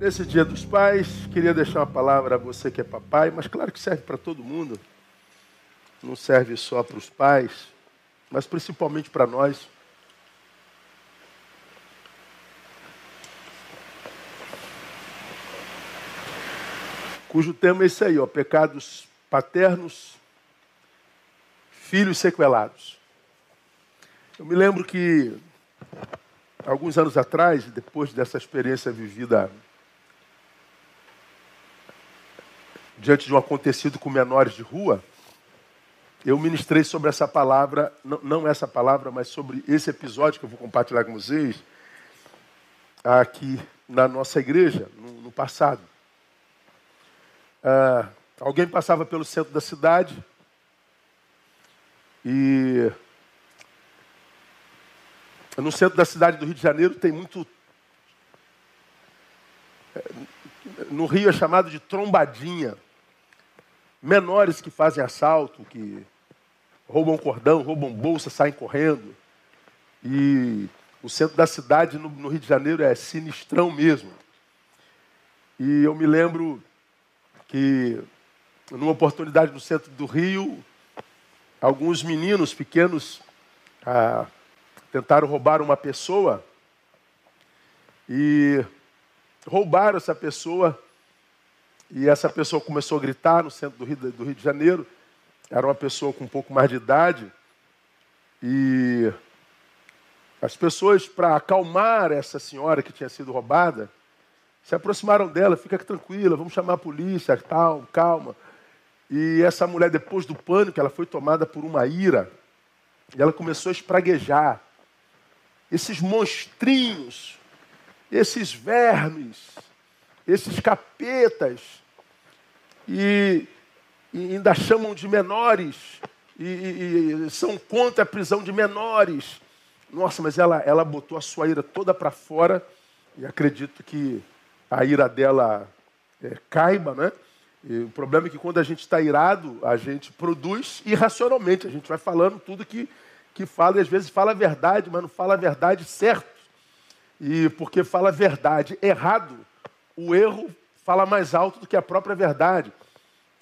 Nesse dia dos pais, queria deixar uma palavra a você que é papai, mas claro que serve para todo mundo. Não serve só para os pais, mas principalmente para nós. Cujo tema é esse aí, ó, pecados paternos, filhos sequelados. Eu me lembro que alguns anos atrás, depois dessa experiência vivida diante de um acontecido com menores de rua, eu ministrei sobre essa palavra, não essa palavra, mas sobre esse episódio que eu vou compartilhar com vocês aqui na nossa igreja, no, passado. Uh, alguém passava pelo centro da cidade e no centro da cidade do Rio de Janeiro tem muito. No Rio é chamado de trombadinha menores que fazem assalto, que roubam cordão, roubam bolsa, saem correndo. E o centro da cidade no, no, Rio de Janeiro é sinistrão mesmo. E eu me lembro que, numa oportunidade no centro do Rio, alguns meninos pequenos ah, tentaram roubar uma pessoa e roubaram essa pessoa e essa pessoa começou a gritar no centro do Rio, do Rio de Janeiro. Era uma pessoa com um pouco mais de idade. E as pessoas, para acalmar essa senhora que tinha sido roubada, se aproximaram dela, fica tranquila, vamos chamar a polícia, tal, calma. E essa mulher, depois do pânico, ela foi tomada por uma ira. E ela começou a espraguejar. Esses monstrinhos, esses vermes, esses capetas, e, e ainda chamam de menores, e, e, e, são contra a prisão de menores. Nossa, mas ela, ela botou a sua ira toda para fora, e acredito que a ira dela é, caiba, né? O problema é que quando a gente está irado, a gente produz irracionalmente, a gente vai falando tudo que, que fala, e às vezes fala a verdade, mas não fala a verdade certo. E porque fala a verdade errado, o erro fala mais alto do que a própria verdade.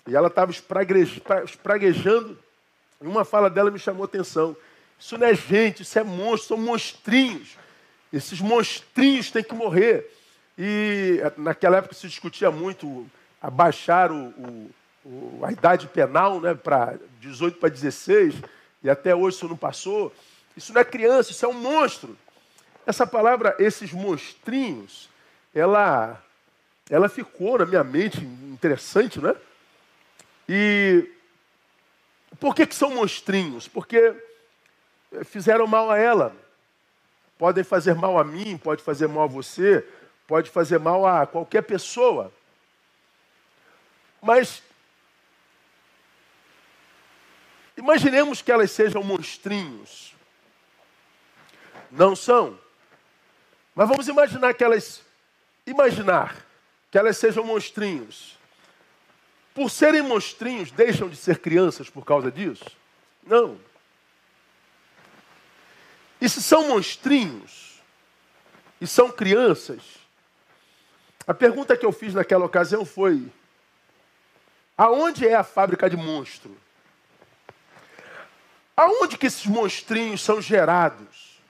E ela estava espraguejando, e uma fala dela me chamou a atenção. Isso não é gente, isso é monstro, são monstrinhos. Esses monstrinhos têm que morrer. E naquela época se discutia muito abaixar o, o, o, a idade penal né, para 18 para 16, e até hoje isso não passou. Isso não é criança, isso é um monstro. Essa palavra, esses monstrinhos, ela ela ficou na minha mente interessante, né? E por que, que são monstrinhos? Porque fizeram mal a ela. Podem fazer mal a mim, pode fazer mal a você, pode fazer mal a qualquer pessoa. Mas imaginemos que elas sejam monstrinhos. Não são. Mas vamos imaginar que elas imaginar que elas sejam monstrinhos. Por serem monstrinhos, deixam de ser crianças por causa disso? Não. E se são monstrinhos e são crianças, a pergunta que eu fiz naquela ocasião foi: aonde é a fábrica de monstro? Aonde que esses monstrinhos são gerados?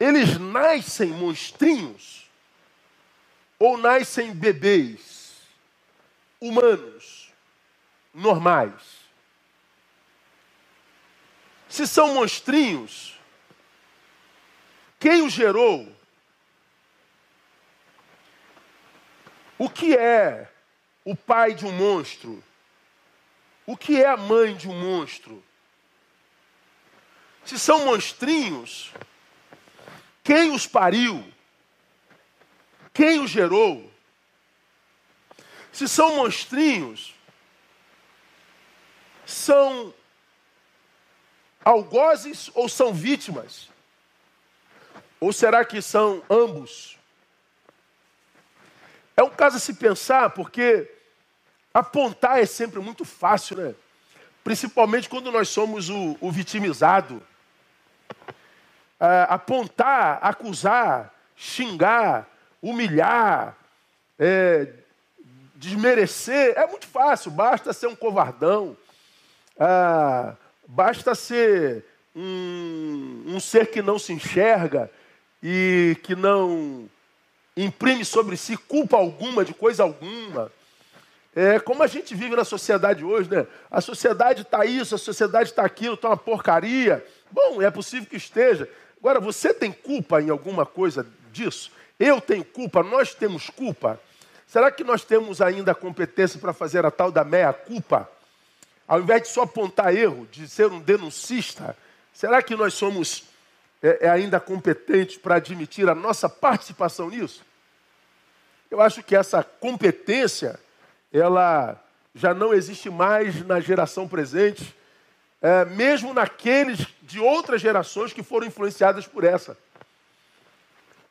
Eles nascem monstrinhos? Ou nascem bebês humanos, normais? Se são monstrinhos, quem os gerou? O que é o pai de um monstro? O que é a mãe de um monstro? Se são monstrinhos, quem os pariu? Quem o gerou? Se são monstrinhos, são algozes ou são vítimas? Ou será que são ambos? É um caso a se pensar, porque apontar é sempre muito fácil, né? Principalmente quando nós somos o, o vitimizado. É, apontar, acusar, xingar, humilhar, é, desmerecer, é muito fácil, basta ser um covardão, ah, basta ser um, um ser que não se enxerga e que não imprime sobre si culpa alguma de coisa alguma. É como a gente vive na sociedade hoje, né? A sociedade está isso, a sociedade está aquilo, está uma porcaria. Bom, é possível que esteja. Agora, você tem culpa em alguma coisa disso? Eu tenho culpa, nós temos culpa. Será que nós temos ainda a competência para fazer a tal da meia-culpa? Ao invés de só apontar erro, de ser um denuncista, será que nós somos é, é ainda competentes para admitir a nossa participação nisso? Eu acho que essa competência, ela já não existe mais na geração presente, é, mesmo naqueles de outras gerações que foram influenciadas por essa.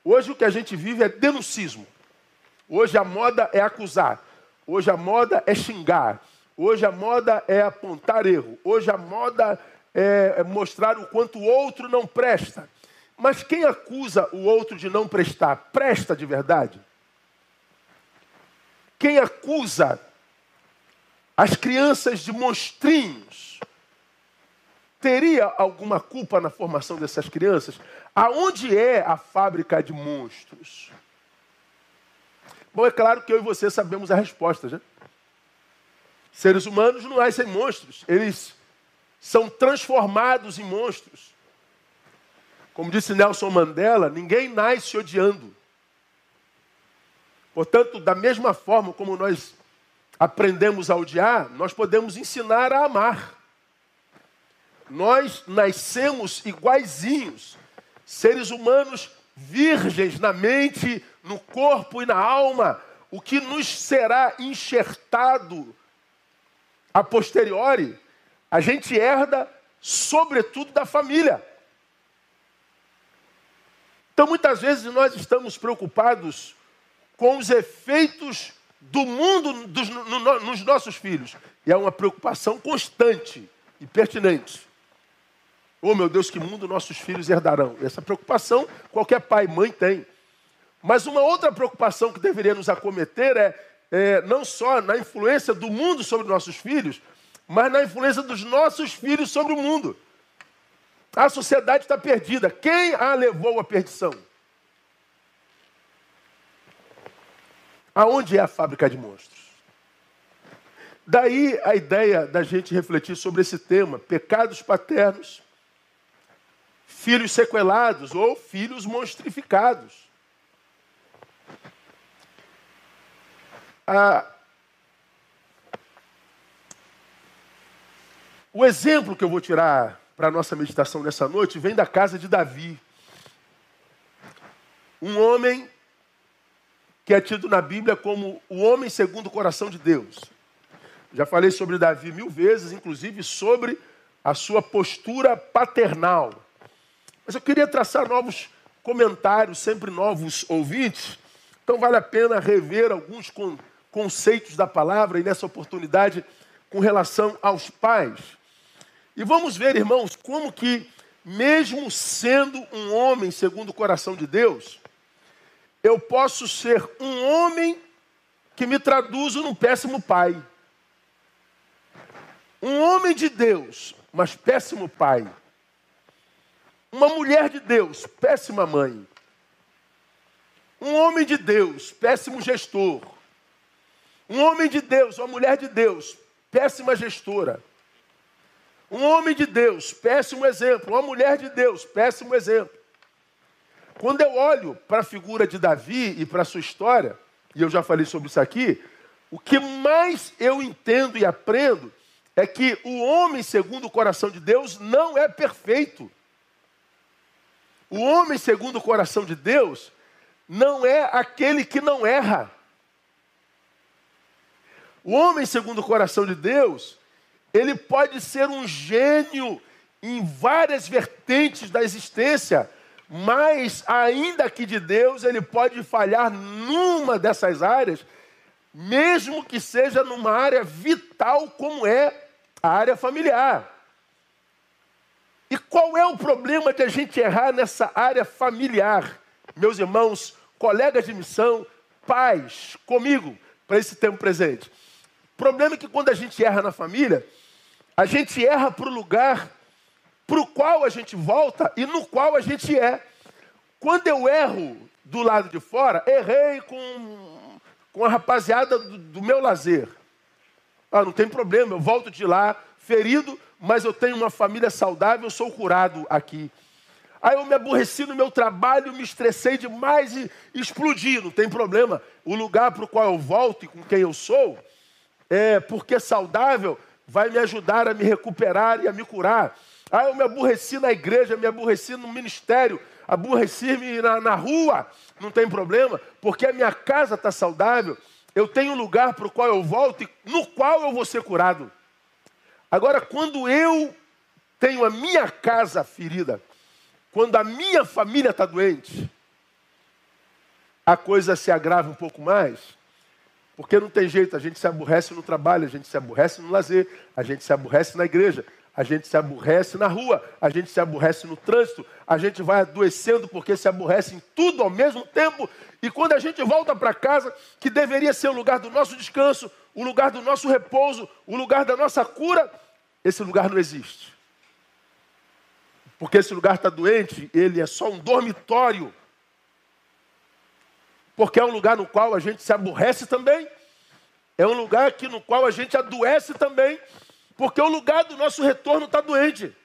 Hoje o que a gente vive é denuncismo. Hoje a moda é acusar. Hoje a moda é xingar. Hoje a moda é apontar erro. Hoje a moda é mostrar o quanto o outro não presta. Mas quem acusa o outro de não prestar, presta de verdade? Quem acusa as crianças de monstrinhos, teria alguma culpa na formação dessas crianças? Aonde é a fábrica de monstros? Bom, é claro que eu e você sabemos a resposta, já. Seres humanos não nascem monstros, eles são transformados em monstros. Como disse Nelson Mandela, ninguém nasce odiando. Portanto, da mesma forma como nós aprendemos a odiar, nós podemos ensinar a amar. Nós nascemos iguaizinhos, seres humanos virgens na mente, no corpo e na alma. O que nos será enxertado a posteriori, a gente herda, sobretudo, da família. Então, muitas vezes, nós estamos preocupados com os efeitos do mundo dos, no, no, nos nossos filhos. E é uma preocupação constante e pertinente. Oh, meu Deus, que mundo nossos filhos herdarão? Essa preocupação qualquer pai e mãe tem. Mas uma outra preocupação que deveria nos acometer é, é não só na influência do mundo sobre nossos filhos, mas na influência dos nossos filhos sobre o mundo. A sociedade está perdida. Quem a levou à perdição? Aonde é a fábrica de monstros? Daí a ideia da gente refletir sobre esse tema: pecados paternos, filhos sequelados ou filhos monstrificados. Ah, o exemplo que eu vou tirar para a nossa meditação nessa noite vem da casa de Davi. Um homem que é tido na Bíblia como o homem segundo o coração de Deus. Já falei sobre Davi mil vezes, inclusive sobre a sua postura paternal. Mas eu queria traçar novos comentários, sempre novos ouvintes. Então vale a pena rever alguns conceitos da palavra e nessa oportunidade com relação aos pais. E vamos ver, irmãos, como que, mesmo sendo um homem segundo o coração de Deus, eu posso ser um homem que me traduzo num péssimo pai. Um homem de Deus, mas péssimo pai. Uma mulher de Deus, péssima mãe. Um homem de Deus, péssimo gestor. Um homem de Deus, uma mulher de Deus, péssima gestora. Um homem de Deus, péssimo exemplo. Uma mulher de Deus, péssimo exemplo. Quando eu olho para a figura de Davi e para a sua história, e eu já falei sobre isso aqui, o que mais eu entendo e aprendo é que o homem, segundo o coração de Deus, não é perfeito. O homem, segundo o coração de Deus, não é aquele que não erra. O homem, segundo o coração de Deus, ele pode ser um gênio em várias vertentes da existência, mas, ainda que de Deus, ele pode falhar numa dessas áreas, mesmo que seja numa área vital como é a área familiar. E qual é o problema de a gente errar nessa área familiar? Meus irmãos, colegas de missão, pais, comigo, para esse tempo presente. O problema é que quando a gente erra na família, a gente erra para o lugar para o qual a gente volta e no qual a gente é. Quando eu erro do lado de fora, errei com, com a rapaziada do, do meu lazer. Ah, não tem problema, eu volto de lá ferido, mas eu tenho uma família saudável, eu sou curado aqui. Aí eu me aborreci no meu trabalho, me estressei demais e explodi, não tem problema. O lugar para o qual eu volto e com quem eu sou, é porque saudável, vai me ajudar a me recuperar e a me curar. Aí eu me aborreci na igreja, me aborreci no ministério, aborreci-me na, na rua, não tem problema, porque a minha casa está saudável, eu tenho um lugar para o qual eu volto e no qual eu vou ser curado. Agora, quando eu tenho a minha casa ferida, quando a minha família está doente, a coisa se agrava um pouco mais, porque não tem jeito, a gente se aborrece no trabalho, a gente se aborrece no lazer, a gente se aborrece na igreja, a gente se aborrece na rua, a gente se aborrece no trânsito, a gente vai adoecendo porque se aborrece em tudo ao mesmo tempo. E quando a gente volta para casa, que deveria ser o lugar do nosso descanso, o lugar do nosso repouso, o lugar da nossa cura, esse lugar não existe. Porque esse lugar está doente, ele é só um dormitório. Porque é um lugar no qual a gente se aborrece também. É um lugar que, no qual a gente adoece também. Porque o lugar do nosso retorno está doente.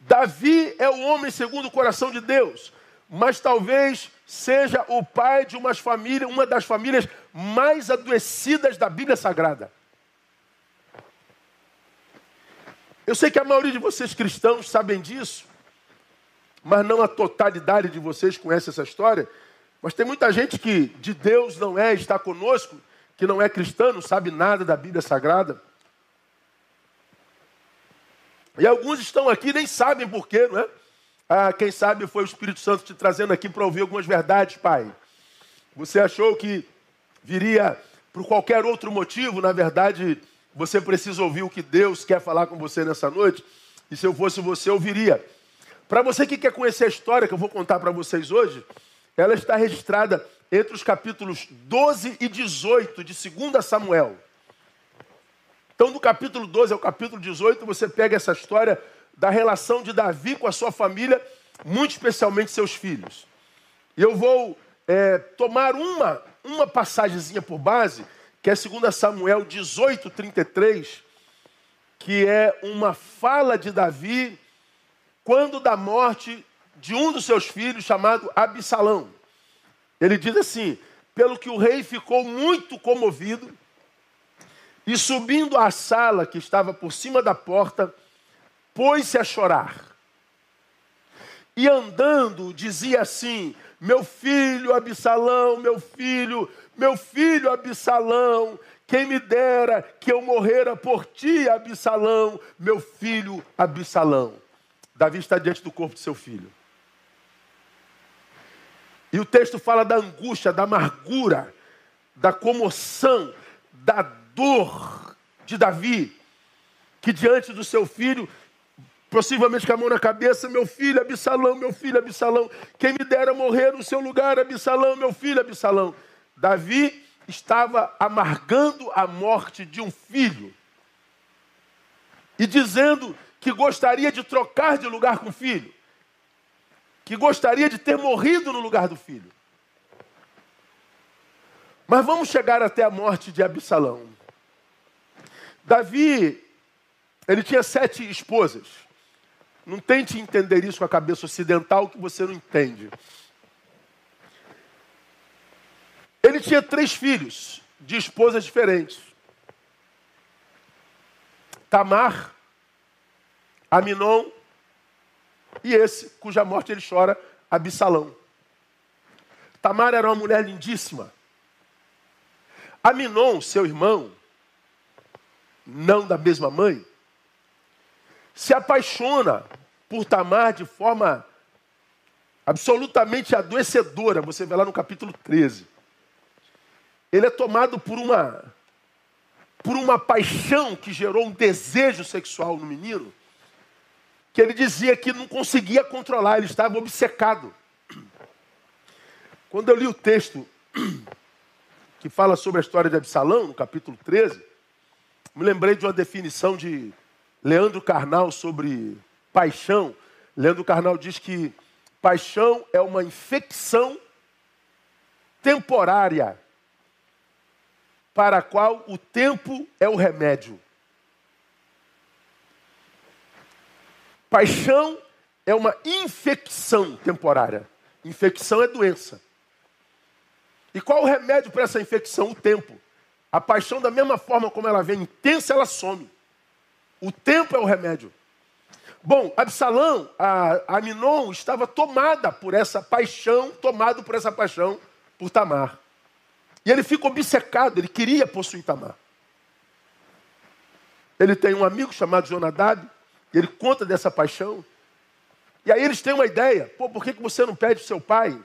Davi é o homem segundo o coração de Deus, mas talvez seja o pai de uma das famílias mais adoecidas da Bíblia Sagrada. Eu sei que a maioria de vocês cristãos sabem disso, mas não a totalidade de vocês conhece essa história. Mas tem muita gente que de Deus não é, está conosco, que não é cristão, não sabe nada da Bíblia Sagrada. E alguns estão aqui nem sabem porquê, não é? Ah, quem sabe foi o Espírito Santo te trazendo aqui para ouvir algumas verdades, Pai. Você achou que viria por qualquer outro motivo, na verdade, você precisa ouvir o que Deus quer falar com você nessa noite. E se eu fosse você, ouviria. Para você que quer conhecer a história que eu vou contar para vocês hoje, ela está registrada entre os capítulos 12 e 18 de 2 Samuel. Então, do capítulo 12 ao capítulo 18, você pega essa história da relação de Davi com a sua família, muito especialmente seus filhos. E eu vou é, tomar uma, uma passagemzinha por base, que é 2 Samuel 18, 33, que é uma fala de Davi quando da morte de um dos seus filhos, chamado Absalão. Ele diz assim: pelo que o rei ficou muito comovido, e subindo à sala que estava por cima da porta, pôs-se a chorar. E andando, dizia assim: Meu filho Absalão, meu filho, meu filho Absalão, quem me dera que eu morrera por ti, Absalão, meu filho Absalão. Davi está diante do corpo de seu filho. E o texto fala da angústia, da amargura, da comoção, da dor de Davi, que diante do seu filho, possivelmente com a mão na cabeça, meu filho Absalão, meu filho Absalão, quem me dera morrer no seu lugar, Absalão, meu filho Absalão. Davi estava amargando a morte de um filho e dizendo que gostaria de trocar de lugar com o filho que gostaria de ter morrido no lugar do filho. Mas vamos chegar até a morte de Absalão. Davi, ele tinha sete esposas. Não tente entender isso com a cabeça ocidental que você não entende. Ele tinha três filhos de esposas diferentes: Tamar, Aminon e esse, cuja morte ele chora, Absalão. Tamar era uma mulher lindíssima. Aminon, seu irmão, não da mesma mãe, se apaixona por Tamar de forma absolutamente adoecedora. Você vê lá no capítulo 13. Ele é tomado por uma por uma paixão que gerou um desejo sexual no menino que ele dizia que não conseguia controlar, ele estava obcecado. Quando eu li o texto que fala sobre a história de Absalão, no capítulo 13, me lembrei de uma definição de Leandro Carnal sobre paixão. Leandro Carnal diz que paixão é uma infecção temporária para a qual o tempo é o remédio. Paixão é uma infecção temporária. Infecção é doença. E qual o remédio para essa infecção? O tempo. A paixão, da mesma forma como ela vem intensa, ela some. O tempo é o remédio. Bom, Absalão, a Aminon, estava tomada por essa paixão, tomado por essa paixão por Tamar. E ele fica obcecado, ele queria possuir Tamar. Ele tem um amigo chamado Jonadab, ele conta dessa paixão. E aí eles têm uma ideia: pô, por que, você não pede seu pai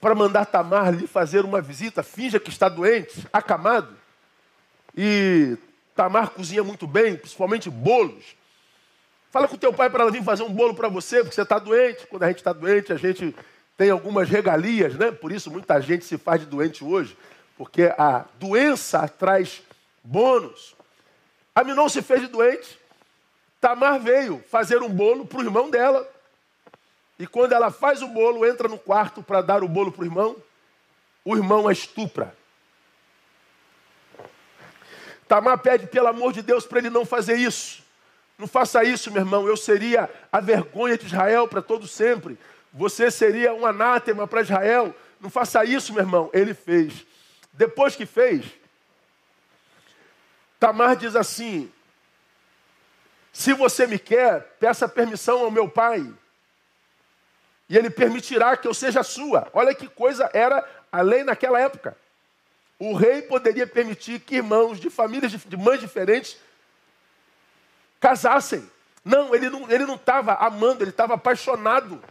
para mandar Tamar lhe fazer uma visita? Finja que está doente, acamado. E Tamar cozinha muito bem, principalmente bolos. Fala com teu pai para ela vir fazer um bolo para você, porque você está doente. Quando a gente está doente, a gente tem algumas regalias, né? Por isso muita gente se faz de doente hoje, porque a doença traz bônus. Aminon se fez de doente, Tamar veio fazer um bolo para o irmão dela. E quando ela faz o bolo, entra no quarto para dar o bolo para o irmão, o irmão a estupra. Tamar pede, pelo amor de Deus, para ele não fazer isso. Não faça isso, meu irmão. Eu seria a vergonha de Israel para todo sempre. Você seria um anátema para Israel. Não faça isso, meu irmão. Ele fez. Depois que fez, Tamar diz assim: se você me quer, peça permissão ao meu pai. E ele permitirá que eu seja sua. Olha que coisa era a lei naquela época. O rei poderia permitir que irmãos de famílias de mães diferentes casassem. Não, ele não estava amando, ele estava apaixonado.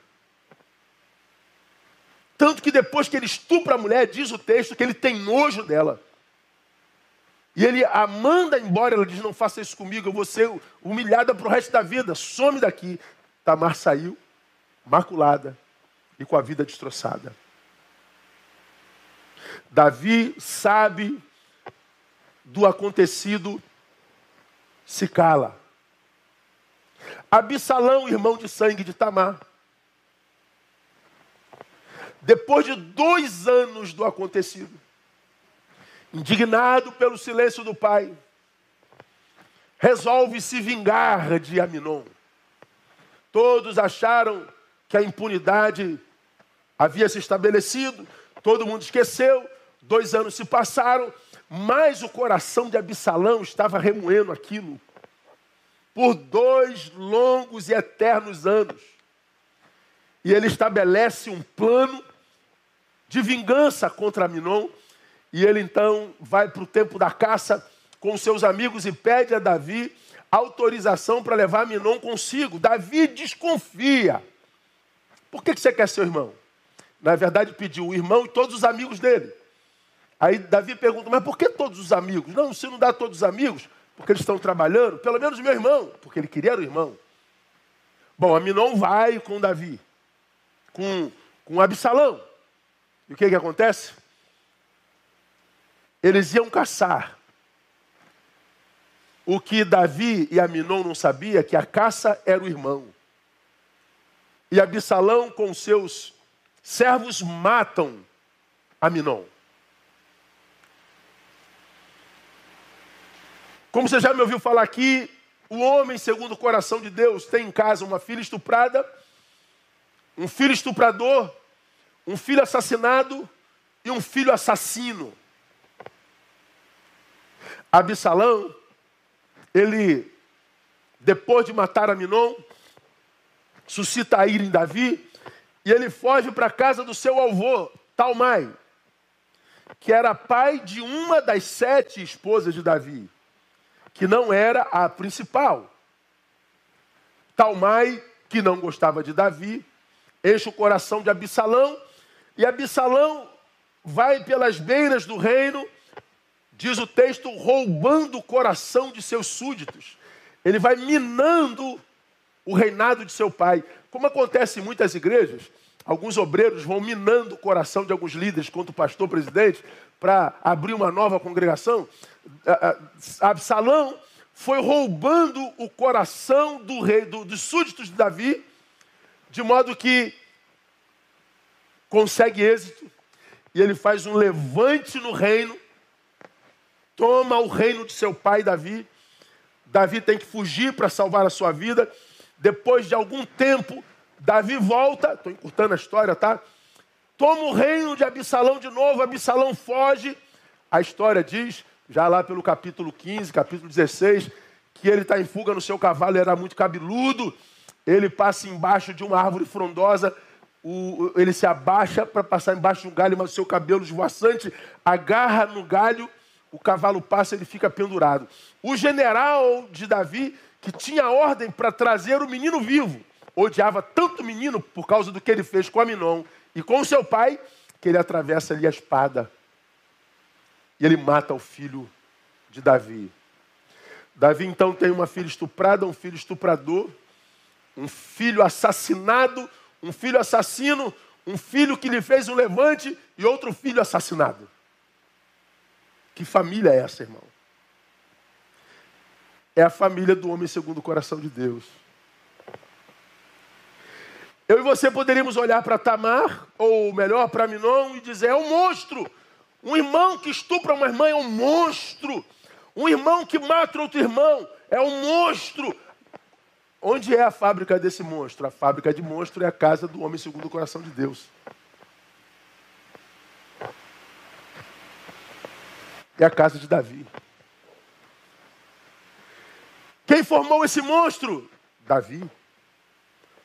Tanto que depois que ele estupra a mulher, diz o texto que ele tem nojo dela. E ele a manda embora, ela diz: Não faça isso comigo, eu vou ser humilhada para o resto da vida, some daqui. Tamar saiu, maculada e com a vida destroçada. Davi sabe do acontecido, se cala. Absalão, irmão de sangue de Tamar, depois de dois anos do acontecido, indignado pelo silêncio do pai, resolve se vingar de Aminon. Todos acharam que a impunidade havia se estabelecido, todo mundo esqueceu, dois anos se passaram, mas o coração de Absalão estava remoendo aquilo por dois longos e eternos anos. E ele estabelece um plano de vingança contra Aminon e ele então vai para o tempo da caça com seus amigos e pede a Davi autorização para levar Minon consigo. Davi desconfia. Por que você quer seu irmão? Na verdade, pediu o irmão e todos os amigos dele. Aí Davi pergunta, mas por que todos os amigos? Não, se não dá todos os amigos, porque eles estão trabalhando, pelo menos meu irmão, porque ele queria o irmão. Bom, Aminon vai com Davi, com, com Absalão. E o que, que acontece? Eles iam caçar. O que Davi e Aminon não sabia é que a caça era o irmão. E Absalão com seus servos matam Aminon. Como você já me ouviu falar aqui, o homem, segundo o coração de Deus, tem em casa uma filha estuprada, um filho estuprador, um filho assassinado e um filho assassino. Absalão, ele, depois de matar Aminon, suscita a ira em Davi, e ele foge para a casa do seu avô, Talmai, que era pai de uma das sete esposas de Davi, que não era a principal. Talmai, que não gostava de Davi, enche o coração de Absalão, e Absalão vai pelas beiras do reino diz o texto, roubando o coração de seus súditos. Ele vai minando o reinado de seu pai. Como acontece em muitas igrejas, alguns obreiros vão minando o coração de alguns líderes contra o pastor presidente para abrir uma nova congregação. Absalão foi roubando o coração do rei, do, dos súditos de Davi, de modo que consegue êxito e ele faz um levante no reino, toma o reino de seu pai Davi. Davi tem que fugir para salvar a sua vida. Depois de algum tempo, Davi volta, estou encurtando a história, tá? Toma o reino de Absalão de novo, Absalão foge. A história diz, já lá pelo capítulo 15, capítulo 16, que ele está em fuga no seu cavalo, era muito cabeludo. Ele passa embaixo de uma árvore frondosa o, ele se abaixa para passar embaixo de um galho, mas o seu cabelo esvoaçante agarra no galho, o cavalo passa ele fica pendurado. O general de Davi, que tinha ordem para trazer o menino vivo, odiava tanto o menino por causa do que ele fez com Aminon e com seu pai, que ele atravessa ali a espada. E ele mata o filho de Davi. Davi então tem uma filha estuprada, um filho estuprador, um filho assassinado um filho assassino, um filho que lhe fez um levante e outro filho assassinado. Que família é essa, irmão? É a família do homem segundo o coração de Deus. Eu e você poderíamos olhar para Tamar, ou melhor, para Minon, e dizer: é um monstro. Um irmão que estupra uma irmã é um monstro. Um irmão que mata outro irmão é um monstro. Onde é a fábrica desse monstro? A fábrica de monstro é a casa do homem segundo o coração de Deus. É a casa de Davi. Quem formou esse monstro? Davi.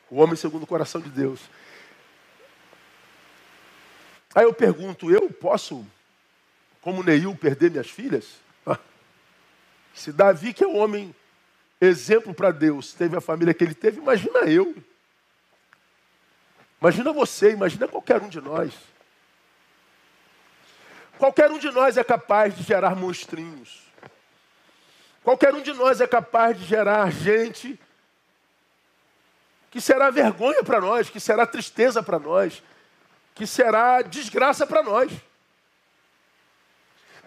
O homem segundo o coração de Deus. Aí eu pergunto, eu posso, como Neil, perder minhas filhas? Se Davi, que é o homem exemplo para Deus, teve a família que ele teve, imagina eu. Imagina você, imagina qualquer um de nós. Qualquer um de nós é capaz de gerar monstrinhos. Qualquer um de nós é capaz de gerar gente que será vergonha para nós, que será tristeza para nós, que será desgraça para nós.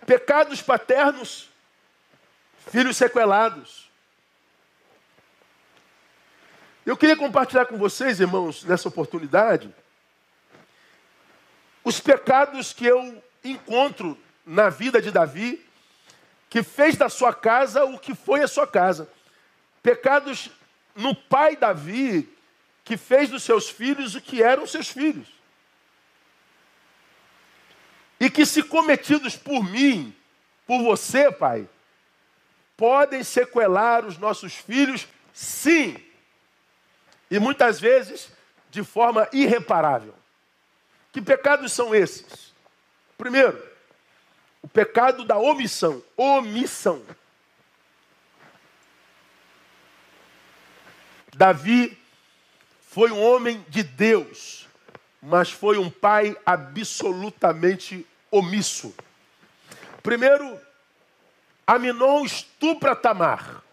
Pecados paternos, filhos sequelados. Eu queria compartilhar com vocês, irmãos, nessa oportunidade, os pecados que eu encontro na vida de Davi, que fez da sua casa o que foi a sua casa. Pecados no pai Davi, que fez dos seus filhos o que eram seus filhos. E que, se cometidos por mim, por você, pai, podem sequelar os nossos filhos, sim. E muitas vezes de forma irreparável. Que pecados são esses? Primeiro, o pecado da omissão. Omissão. Davi foi um homem de Deus, mas foi um pai absolutamente omisso. Primeiro, Aminon estupra Tamar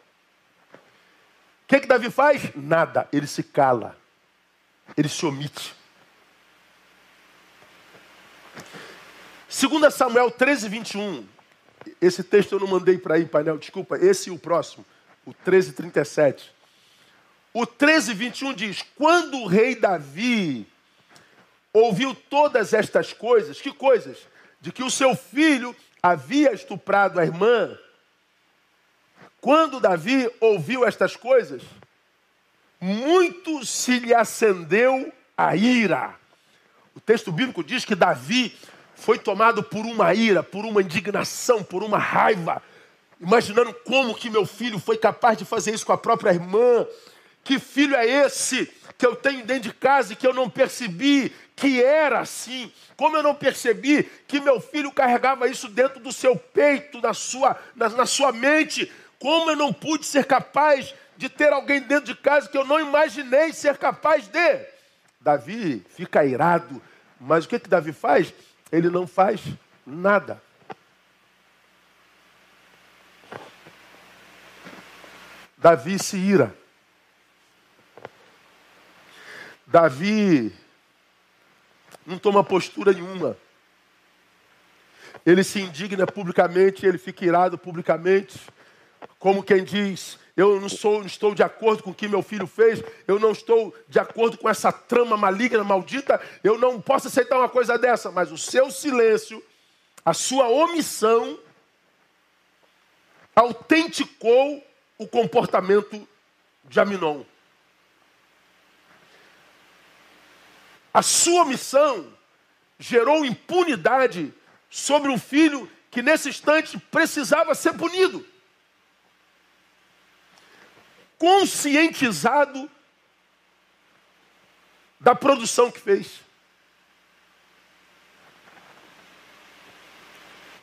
que, que Davi faz? Nada. Ele se cala. Ele se omite. 2 Samuel 13, 21. Esse texto eu não mandei para aí, painel, desculpa. Esse e o próximo. O 13, 37. O 13, 21 diz: Quando o rei Davi ouviu todas estas coisas, que coisas? De que o seu filho havia estuprado a irmã quando Davi ouviu estas coisas, muito se lhe acendeu a ira. O texto bíblico diz que Davi foi tomado por uma ira, por uma indignação, por uma raiva, imaginando como que meu filho foi capaz de fazer isso com a própria irmã. Que filho é esse que eu tenho dentro de casa e que eu não percebi que era assim? Como eu não percebi que meu filho carregava isso dentro do seu peito, na sua, na, na sua mente? Como eu não pude ser capaz de ter alguém dentro de casa que eu não imaginei ser capaz de? Davi fica irado, mas o que, que Davi faz? Ele não faz nada. Davi se ira. Davi não toma postura nenhuma. Ele se indigna publicamente, ele fica irado publicamente, como quem diz: Eu não, sou, não estou de acordo com o que meu filho fez, eu não estou de acordo com essa trama maligna, maldita, eu não posso aceitar uma coisa dessa, mas o seu silêncio, a sua omissão, autenticou o comportamento de Aminon. A sua missão gerou impunidade sobre um filho que nesse instante precisava ser punido. Conscientizado da produção que fez.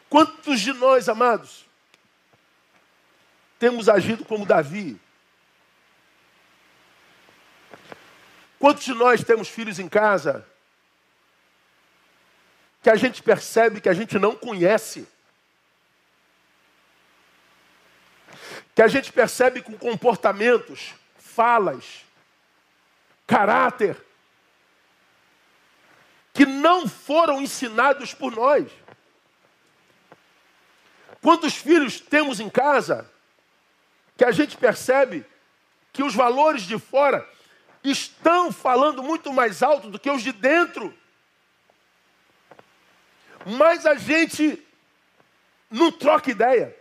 Quantos de nós, amados, temos agido como Davi? Quantos de nós temos filhos em casa que a gente percebe que a gente não conhece? Que a gente percebe com comportamentos, falas, caráter, que não foram ensinados por nós. Quantos filhos temos em casa que a gente percebe que os valores de fora estão falando muito mais alto do que os de dentro. Mas a gente não troca ideia.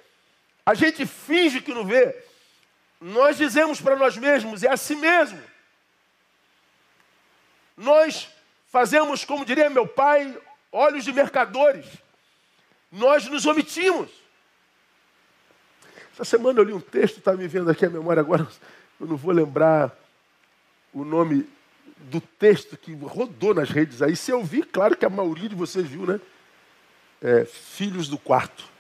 A gente finge que não vê. Nós dizemos para nós mesmos, é assim mesmo. Nós fazemos, como diria meu pai, olhos de mercadores. Nós nos omitimos. Essa semana eu li um texto, está me vendo aqui a memória agora, eu não vou lembrar o nome do texto que rodou nas redes aí. Se eu vi, claro que a maioria de vocês viu, né? É, filhos do quarto.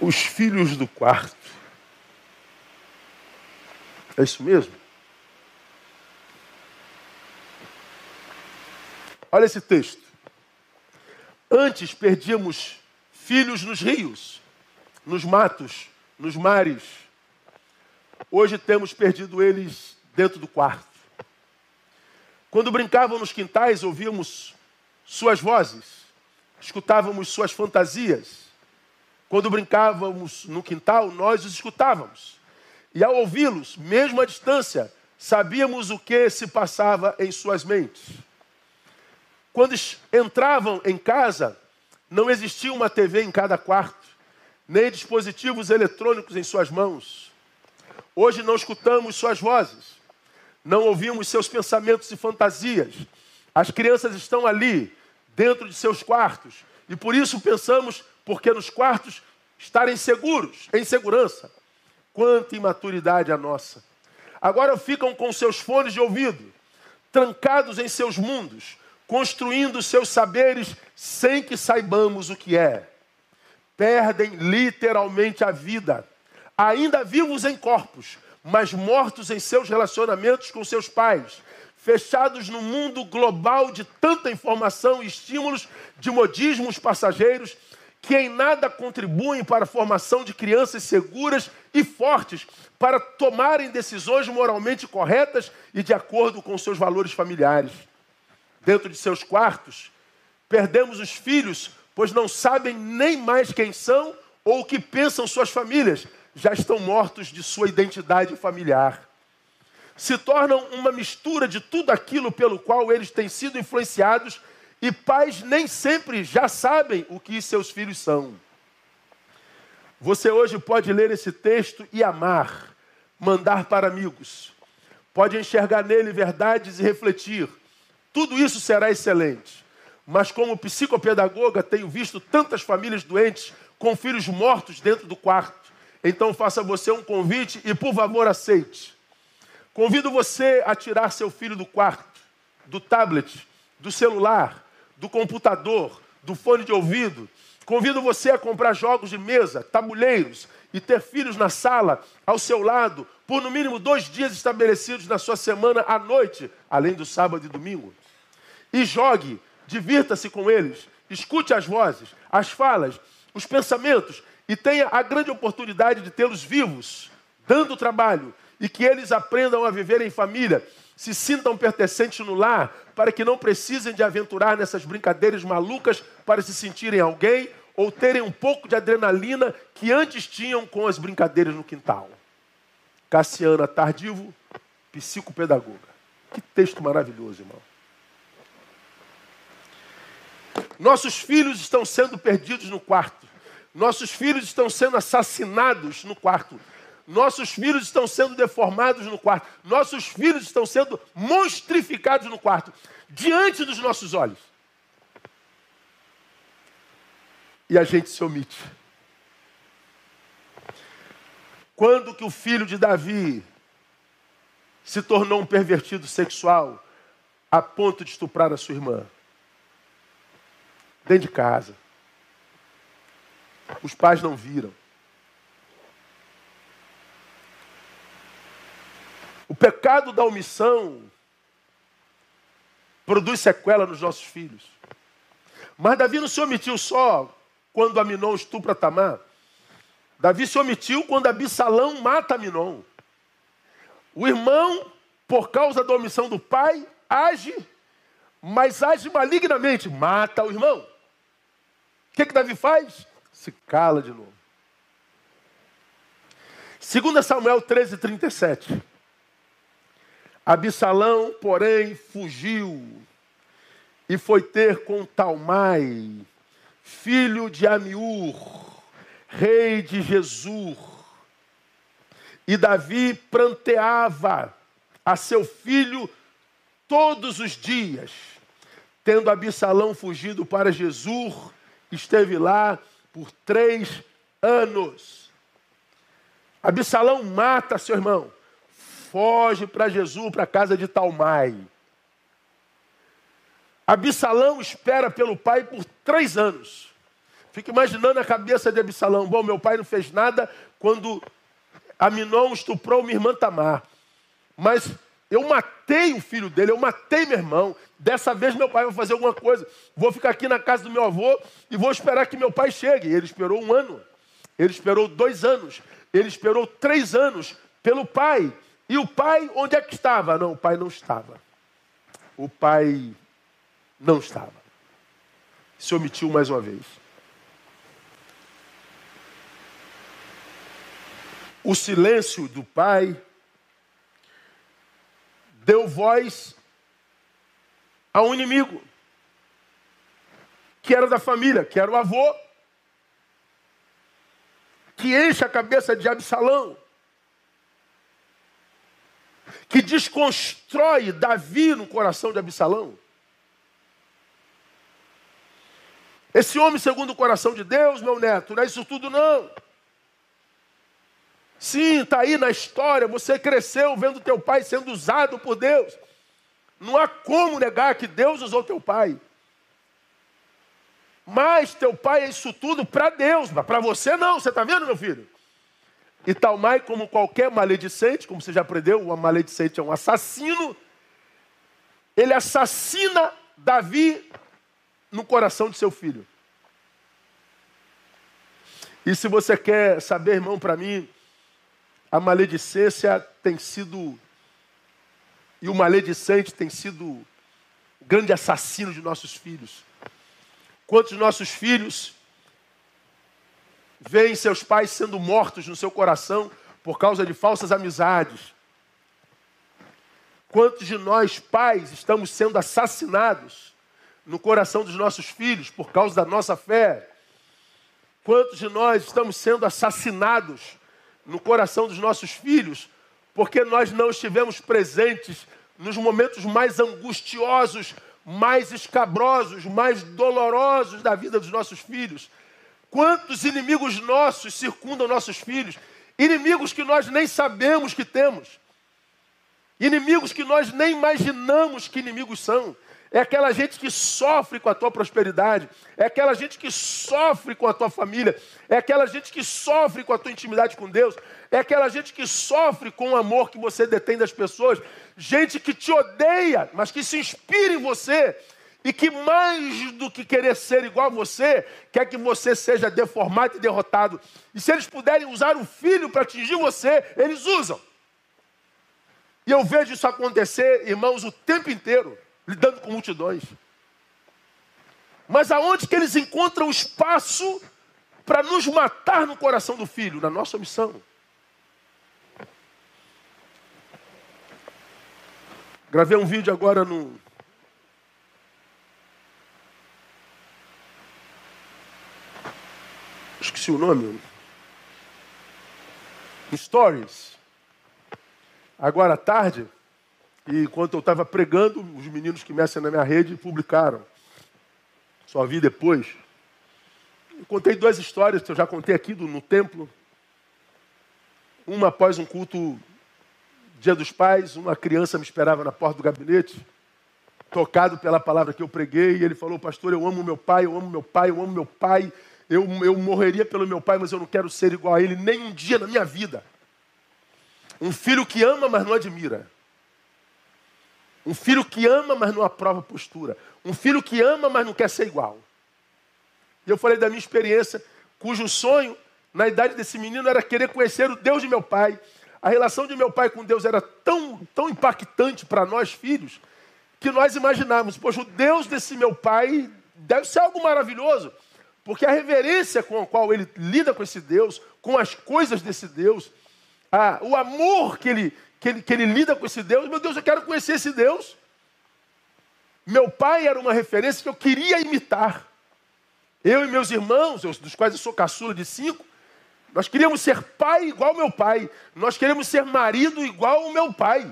Os filhos do quarto. É isso mesmo? Olha esse texto. Antes perdíamos filhos nos rios nos matos, nos mares. Hoje temos perdido eles dentro do quarto. Quando brincavam nos quintais, ouvíamos suas vozes, escutávamos suas fantasias. Quando brincávamos no quintal, nós os escutávamos. E ao ouvi-los, mesmo à distância, sabíamos o que se passava em suas mentes. Quando entravam em casa, não existia uma TV em cada quarto nem dispositivos eletrônicos em suas mãos. Hoje não escutamos suas vozes, não ouvimos seus pensamentos e fantasias. As crianças estão ali, dentro de seus quartos, e por isso pensamos, porque nos quartos estarem seguros, em segurança. Quanta imaturidade a nossa. Agora ficam com seus fones de ouvido, trancados em seus mundos, construindo seus saberes sem que saibamos o que é perdem literalmente a vida, ainda vivos em corpos, mas mortos em seus relacionamentos com seus pais, fechados no mundo global de tanta informação e estímulos de modismos passageiros que em nada contribuem para a formação de crianças seguras e fortes para tomarem decisões moralmente corretas e de acordo com seus valores familiares. Dentro de seus quartos, perdemos os filhos pois não sabem nem mais quem são ou o que pensam suas famílias, já estão mortos de sua identidade familiar. Se tornam uma mistura de tudo aquilo pelo qual eles têm sido influenciados, e pais nem sempre já sabem o que seus filhos são. Você hoje pode ler esse texto e amar, mandar para amigos, pode enxergar nele verdades e refletir. Tudo isso será excelente. Mas como psicopedagoga, tenho visto tantas famílias doentes com filhos mortos dentro do quarto. Então faça você um convite e, por favor, aceite. Convido você a tirar seu filho do quarto, do tablet, do celular, do computador, do fone de ouvido. Convido você a comprar jogos de mesa, tabuleiros e ter filhos na sala, ao seu lado, por no mínimo dois dias estabelecidos na sua semana à noite, além do sábado e domingo. E jogue Divirta-se com eles, escute as vozes, as falas, os pensamentos e tenha a grande oportunidade de tê-los vivos, dando trabalho, e que eles aprendam a viver em família, se sintam pertencentes no lar, para que não precisem de aventurar nessas brincadeiras malucas para se sentirem alguém ou terem um pouco de adrenalina que antes tinham com as brincadeiras no quintal. Cassiana Tardivo, psicopedagoga. Que texto maravilhoso, irmão. Nossos filhos estão sendo perdidos no quarto. Nossos filhos estão sendo assassinados no quarto. Nossos filhos estão sendo deformados no quarto. Nossos filhos estão sendo monstrificados no quarto, diante dos nossos olhos. E a gente se omite. Quando que o filho de Davi se tornou um pervertido sexual a ponto de estuprar a sua irmã? Dentro de casa. Os pais não viram. O pecado da omissão produz sequela nos nossos filhos. Mas Davi não se omitiu só quando Aminon estupra Tamar. Davi se omitiu quando Absalão mata Aminon. O irmão, por causa da omissão do pai, age, mas age malignamente, mata o irmão. O que, que Davi faz? Se cala de novo. 2 Samuel 13, 37. Absalão, porém, fugiu e foi ter com Talmai, filho de Amiur, rei de Jesus. E Davi pranteava a seu filho todos os dias. Tendo Absalão fugido para Jesus, esteve lá por três anos. Absalão mata seu irmão foge para Jesus, para a casa de Talmai. Absalão espera pelo pai por três anos. Fica imaginando a cabeça de Absalão. Bom, meu pai não fez nada quando Aminon estuprou minha irmã Tamar. Mas eu matei o filho dele, eu matei meu irmão. Dessa vez meu pai vai fazer alguma coisa. Vou ficar aqui na casa do meu avô e vou esperar que meu pai chegue. Ele esperou um ano. Ele esperou dois anos. Ele esperou três anos pelo pai. E o pai, onde é que estava? Não, o pai não estava. O pai não estava. Se omitiu mais uma vez. O silêncio do pai deu voz a um inimigo, que era da família, que era o avô, que enche a cabeça de Absalão que desconstrói Davi no coração de Absalão. Esse homem segundo o coração de Deus, meu neto, não é isso tudo não. Sim, está aí na história, você cresceu vendo teu pai sendo usado por Deus. Não há como negar que Deus usou teu pai. Mas teu pai é isso tudo para Deus, mas para você não, você está vendo, meu filho? E Talmai, como qualquer maledicente, como você já aprendeu, o maledicente é um assassino. Ele assassina Davi no coração de seu filho. E se você quer saber, irmão, para mim, a maledicência tem sido, e o maledicente tem sido o grande assassino de nossos filhos. Quantos nossos filhos veem seus pais sendo mortos no seu coração por causa de falsas amizades. Quantos de nós, pais, estamos sendo assassinados no coração dos nossos filhos por causa da nossa fé? Quantos de nós estamos sendo assassinados no coração dos nossos filhos porque nós não estivemos presentes nos momentos mais angustiosos, mais escabrosos, mais dolorosos da vida dos nossos filhos? Quantos inimigos nossos circundam nossos filhos? Inimigos que nós nem sabemos que temos. Inimigos que nós nem imaginamos que inimigos são. É aquela gente que sofre com a tua prosperidade. É aquela gente que sofre com a tua família. É aquela gente que sofre com a tua intimidade com Deus. É aquela gente que sofre com o amor que você detém das pessoas. Gente que te odeia, mas que se inspira em você e que mais do que querer ser igual a você, quer que você seja deformado e derrotado. E se eles puderem usar o filho para atingir você, eles usam. E eu vejo isso acontecer, irmãos, o tempo inteiro, lidando com multidões. Mas aonde que eles encontram espaço para nos matar no coração do filho? Na nossa missão. Gravei um vídeo agora no. Esqueci o nome. Stories. Agora à tarde, e enquanto eu estava pregando, os meninos que mexem na minha rede publicaram. Só vi depois. Eu contei duas histórias que eu já contei aqui do, no templo. Uma após um culto Dia dos Pais, uma criança me esperava na porta do gabinete, tocado pela palavra que eu preguei, e ele falou: Pastor, eu amo meu pai, eu amo meu pai, eu amo meu pai, eu, eu morreria pelo meu pai, mas eu não quero ser igual a ele nem um dia na minha vida. Um filho que ama, mas não admira. Um filho que ama, mas não aprova postura. Um filho que ama, mas não quer ser igual. E eu falei da minha experiência, cujo sonho, na idade desse menino, era querer conhecer o Deus de meu pai a relação de meu pai com Deus era tão, tão impactante para nós filhos, que nós imaginávamos, poxa, o Deus desse meu pai deve ser algo maravilhoso, porque a reverência com a qual ele lida com esse Deus, com as coisas desse Deus, a, o amor que ele, que, ele, que ele lida com esse Deus, meu Deus, eu quero conhecer esse Deus. Meu pai era uma referência que eu queria imitar. Eu e meus irmãos, dos quais eu sou caçula de cinco, nós queríamos ser pai igual meu pai. Nós queremos ser marido igual ao meu pai.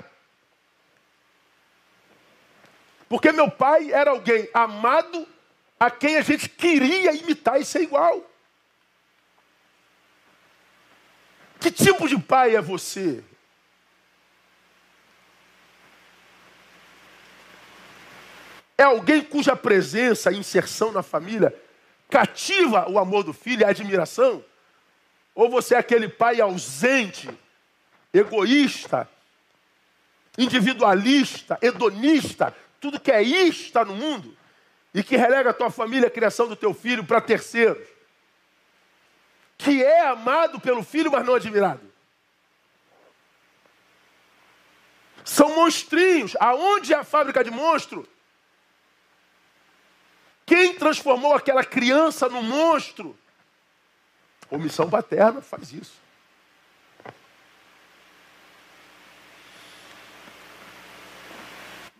Porque meu pai era alguém amado a quem a gente queria imitar e ser igual. Que tipo de pai é você? É alguém cuja presença e inserção na família cativa o amor do filho e a admiração? Ou você é aquele pai ausente, egoísta, individualista, hedonista, tudo que é ista no mundo, e que relega a tua família, a criação do teu filho para terceiros, que é amado pelo filho, mas não admirado. São monstrinhos. Aonde é a fábrica de monstro? Quem transformou aquela criança no monstro? Omissão paterna faz isso.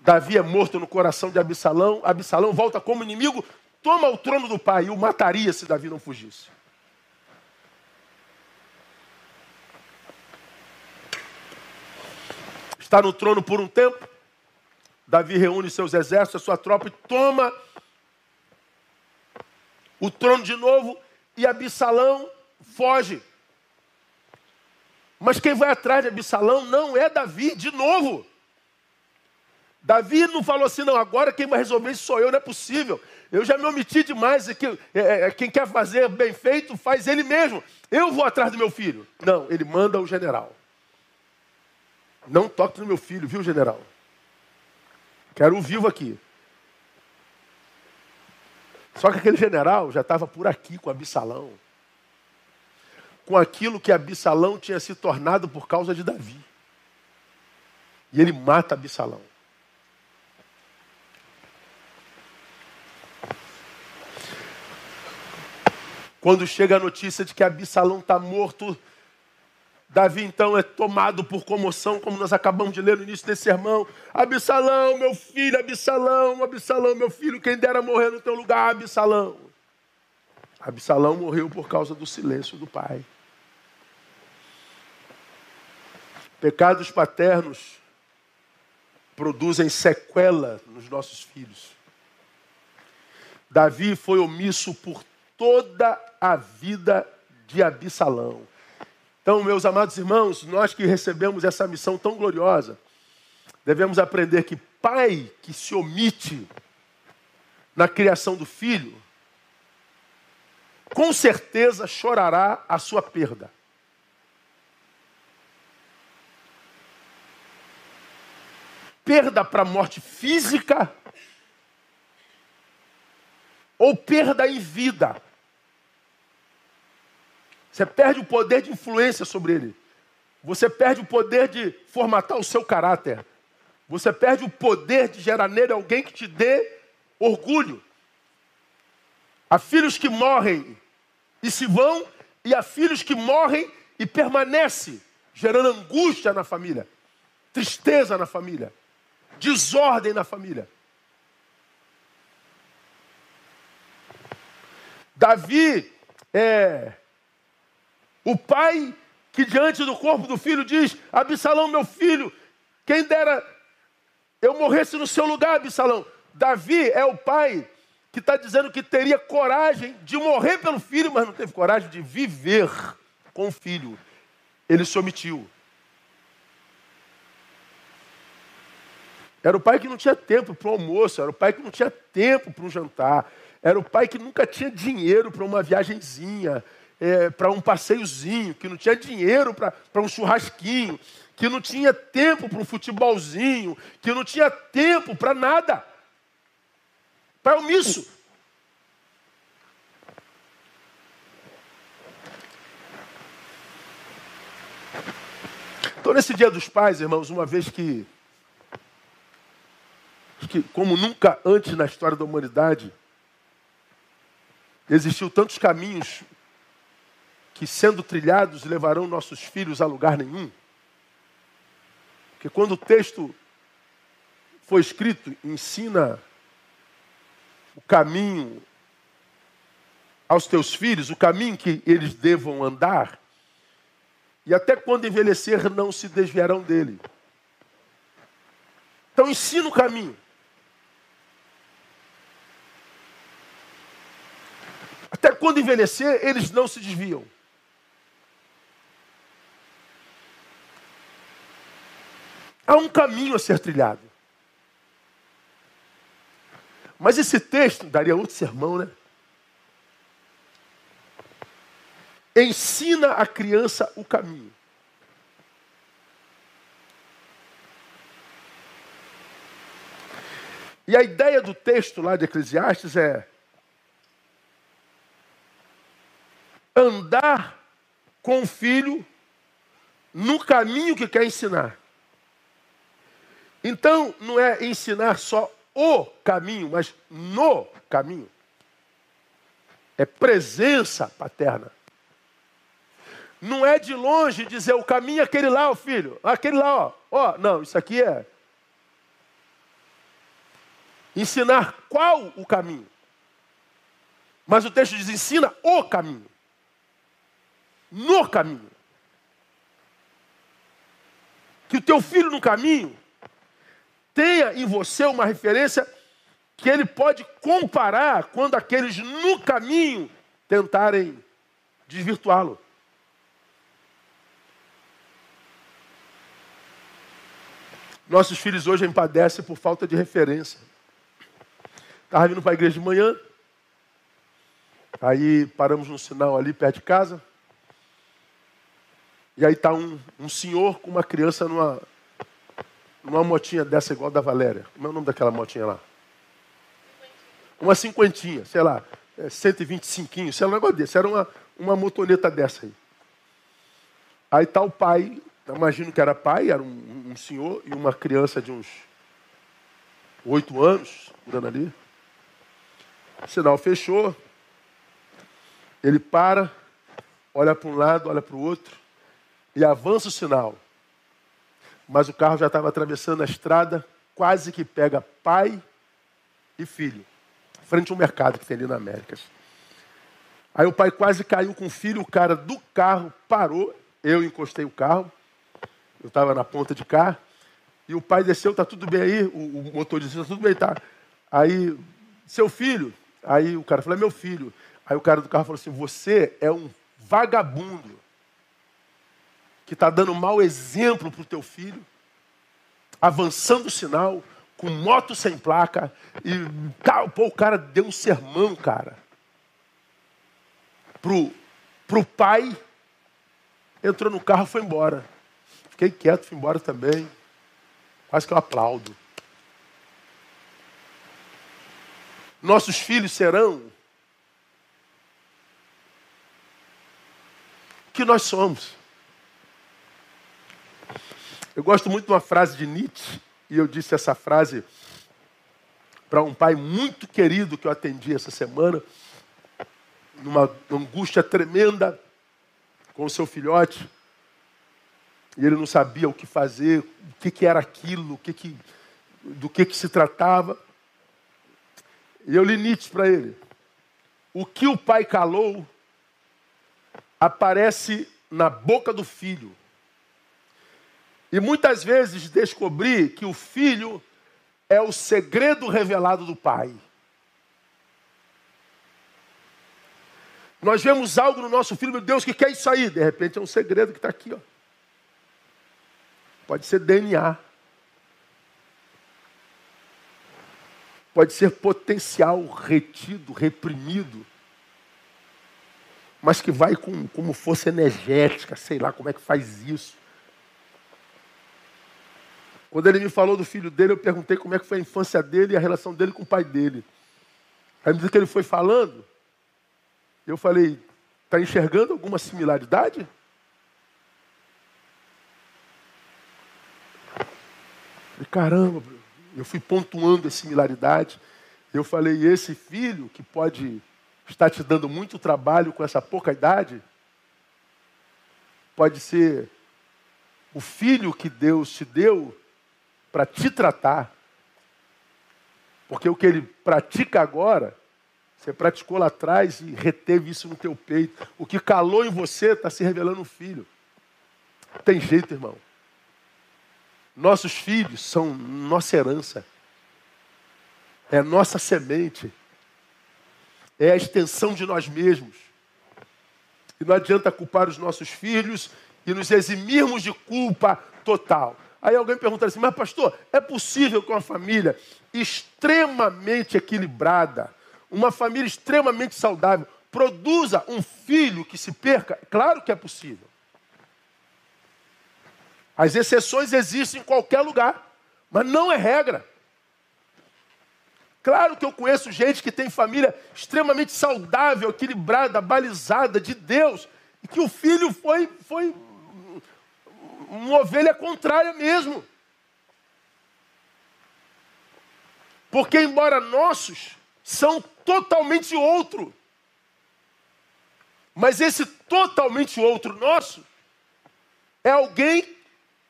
Davi é morto no coração de Absalão. Absalão volta como inimigo, toma o trono do pai e o mataria se Davi não fugisse. Está no trono por um tempo. Davi reúne seus exércitos, a sua tropa e toma o trono de novo. E Absalão foge. Mas quem vai atrás de Absalão não é Davi, de novo. Davi não falou assim, não, agora quem vai resolver isso sou eu, não é possível. Eu já me omiti demais, que, é, é, quem quer fazer bem feito, faz ele mesmo. Eu vou atrás do meu filho. Não, ele manda o general. Não toque no meu filho, viu, general? Quero o vivo aqui. Só que aquele general já estava por aqui com Absalão com aquilo que Absalão tinha se tornado por causa de Davi. E ele mata Absalão. Quando chega a notícia de que Absalão está morto, Davi então é tomado por comoção, como nós acabamos de ler no início desse sermão. Absalão, meu filho, Absalão, Absalão, meu filho, quem dera morrer no teu lugar, Absalão. Absalão morreu por causa do silêncio do pai. Pecados paternos produzem sequela nos nossos filhos. Davi foi omisso por toda a vida de Absalão. Então, meus amados irmãos, nós que recebemos essa missão tão gloriosa, devemos aprender que pai que se omite na criação do filho, com certeza chorará a sua perda. perda para a morte física ou perda em vida. Você perde o poder de influência sobre ele. Você perde o poder de formatar o seu caráter. Você perde o poder de gerar nele alguém que te dê orgulho. Há filhos que morrem e se vão, e há filhos que morrem e permanecem, gerando angústia na família, tristeza na família, desordem na família. Davi é o pai que diante do corpo do filho diz: Absalão, meu filho, quem dera eu morresse no seu lugar, Absalão. Davi é o pai que está dizendo que teria coragem de morrer pelo filho, mas não teve coragem de viver com o filho. Ele se omitiu. Era o pai que não tinha tempo para o almoço, era o pai que não tinha tempo para um jantar, era o pai que nunca tinha dinheiro para uma viagenzinha, é, para um passeiozinho, que não tinha dinheiro para um churrasquinho, que não tinha tempo para um futebolzinho, que não tinha tempo para nada. Pai omisso. Então, nesse dia dos pais, irmãos, uma vez que, que como nunca antes na história da humanidade, Existiu tantos caminhos que, sendo trilhados, levarão nossos filhos a lugar nenhum. Porque quando o texto foi escrito, ensina o caminho aos teus filhos, o caminho que eles devam andar, e até quando envelhecer não se desviarão dele. Então ensina o caminho. Até quando envelhecer, eles não se desviam. Há um caminho a ser trilhado. Mas esse texto daria outro sermão, né? Ensina a criança o caminho. E a ideia do texto lá de Eclesiastes é andar com o filho no caminho que quer ensinar. Então, não é ensinar só o caminho, mas no caminho. É presença paterna. Não é de longe dizer o caminho é aquele lá, o filho, aquele lá, ó. ó. Não, isso aqui é ensinar qual o caminho. Mas o texto diz: ensina o caminho no caminho. Que o teu filho no caminho tenha em você uma referência que ele pode comparar quando aqueles no caminho tentarem desvirtuá-lo. Nossos filhos hoje empadecem por falta de referência. Estava vindo para a igreja de manhã, aí paramos no sinal ali perto de casa. E aí está um, um senhor com uma criança numa, numa motinha dessa igual da Valéria. Como é o nome daquela motinha lá? Uma cinquentinha, sei lá, é 125, sei lá, um negócio desse. Era uma, uma motoneta dessa aí. Aí está o pai, imagino que era pai, era um, um senhor e uma criança de uns oito anos, andando ali. O sinal fechou. Ele para, olha para um lado, olha para o outro e avança o sinal. Mas o carro já estava atravessando a estrada, quase que pega pai e filho, frente ao mercado que tem ali na América. Aí o pai quase caiu com o filho, o cara do carro parou, eu encostei o carro, eu estava na ponta de cá, e o pai desceu, tá tudo bem aí? O, o motorista, tá tudo bem, tá? Aí, seu filho, aí o cara falou, é meu filho. Aí o cara do carro falou assim, você é um vagabundo que está dando mau exemplo para o teu filho, avançando o sinal, com moto sem placa, e tal, pô, o cara deu um sermão, cara. Pro, pro pai, entrou no carro e foi embora. Fiquei quieto, fui embora também. Quase que eu aplaudo. nossos filhos serão o que nós somos. Eu gosto muito de uma frase de Nietzsche, e eu disse essa frase para um pai muito querido que eu atendi essa semana, numa angústia tremenda com o seu filhote. E ele não sabia o que fazer, o que, que era aquilo, o que que, do que, que se tratava. E eu li Nietzsche para ele. O que o pai calou aparece na boca do filho. E muitas vezes descobri que o filho é o segredo revelado do pai. Nós vemos algo no nosso filho, meu Deus, o que é isso aí? De repente é um segredo que está aqui. Ó. Pode ser DNA. Pode ser potencial retido, reprimido. Mas que vai com, como força energética, sei lá como é que faz isso. Quando ele me falou do filho dele, eu perguntei como é que foi a infância dele e a relação dele com o pai dele. Aí me disse que ele foi falando, eu falei, está enxergando alguma similaridade? Falei, caramba, eu fui pontuando a similaridade. Eu falei, esse filho que pode estar te dando muito trabalho com essa pouca idade, pode ser o filho que Deus te deu para te tratar. Porque o que ele pratica agora, você praticou lá atrás e reteve isso no teu peito. O que calou em você está se revelando no filho. Tem jeito, irmão. Nossos filhos são nossa herança. É nossa semente. É a extensão de nós mesmos. E não adianta culpar os nossos filhos e nos eximirmos de culpa total. Aí alguém pergunta assim, mas pastor, é possível que uma família extremamente equilibrada, uma família extremamente saudável, produza um filho que se perca? Claro que é possível. As exceções existem em qualquer lugar, mas não é regra. Claro que eu conheço gente que tem família extremamente saudável, equilibrada, balizada de Deus, e que o filho foi, foi uma ovelha contrária mesmo. Porque, embora nossos, são totalmente outro. Mas esse totalmente outro nosso é alguém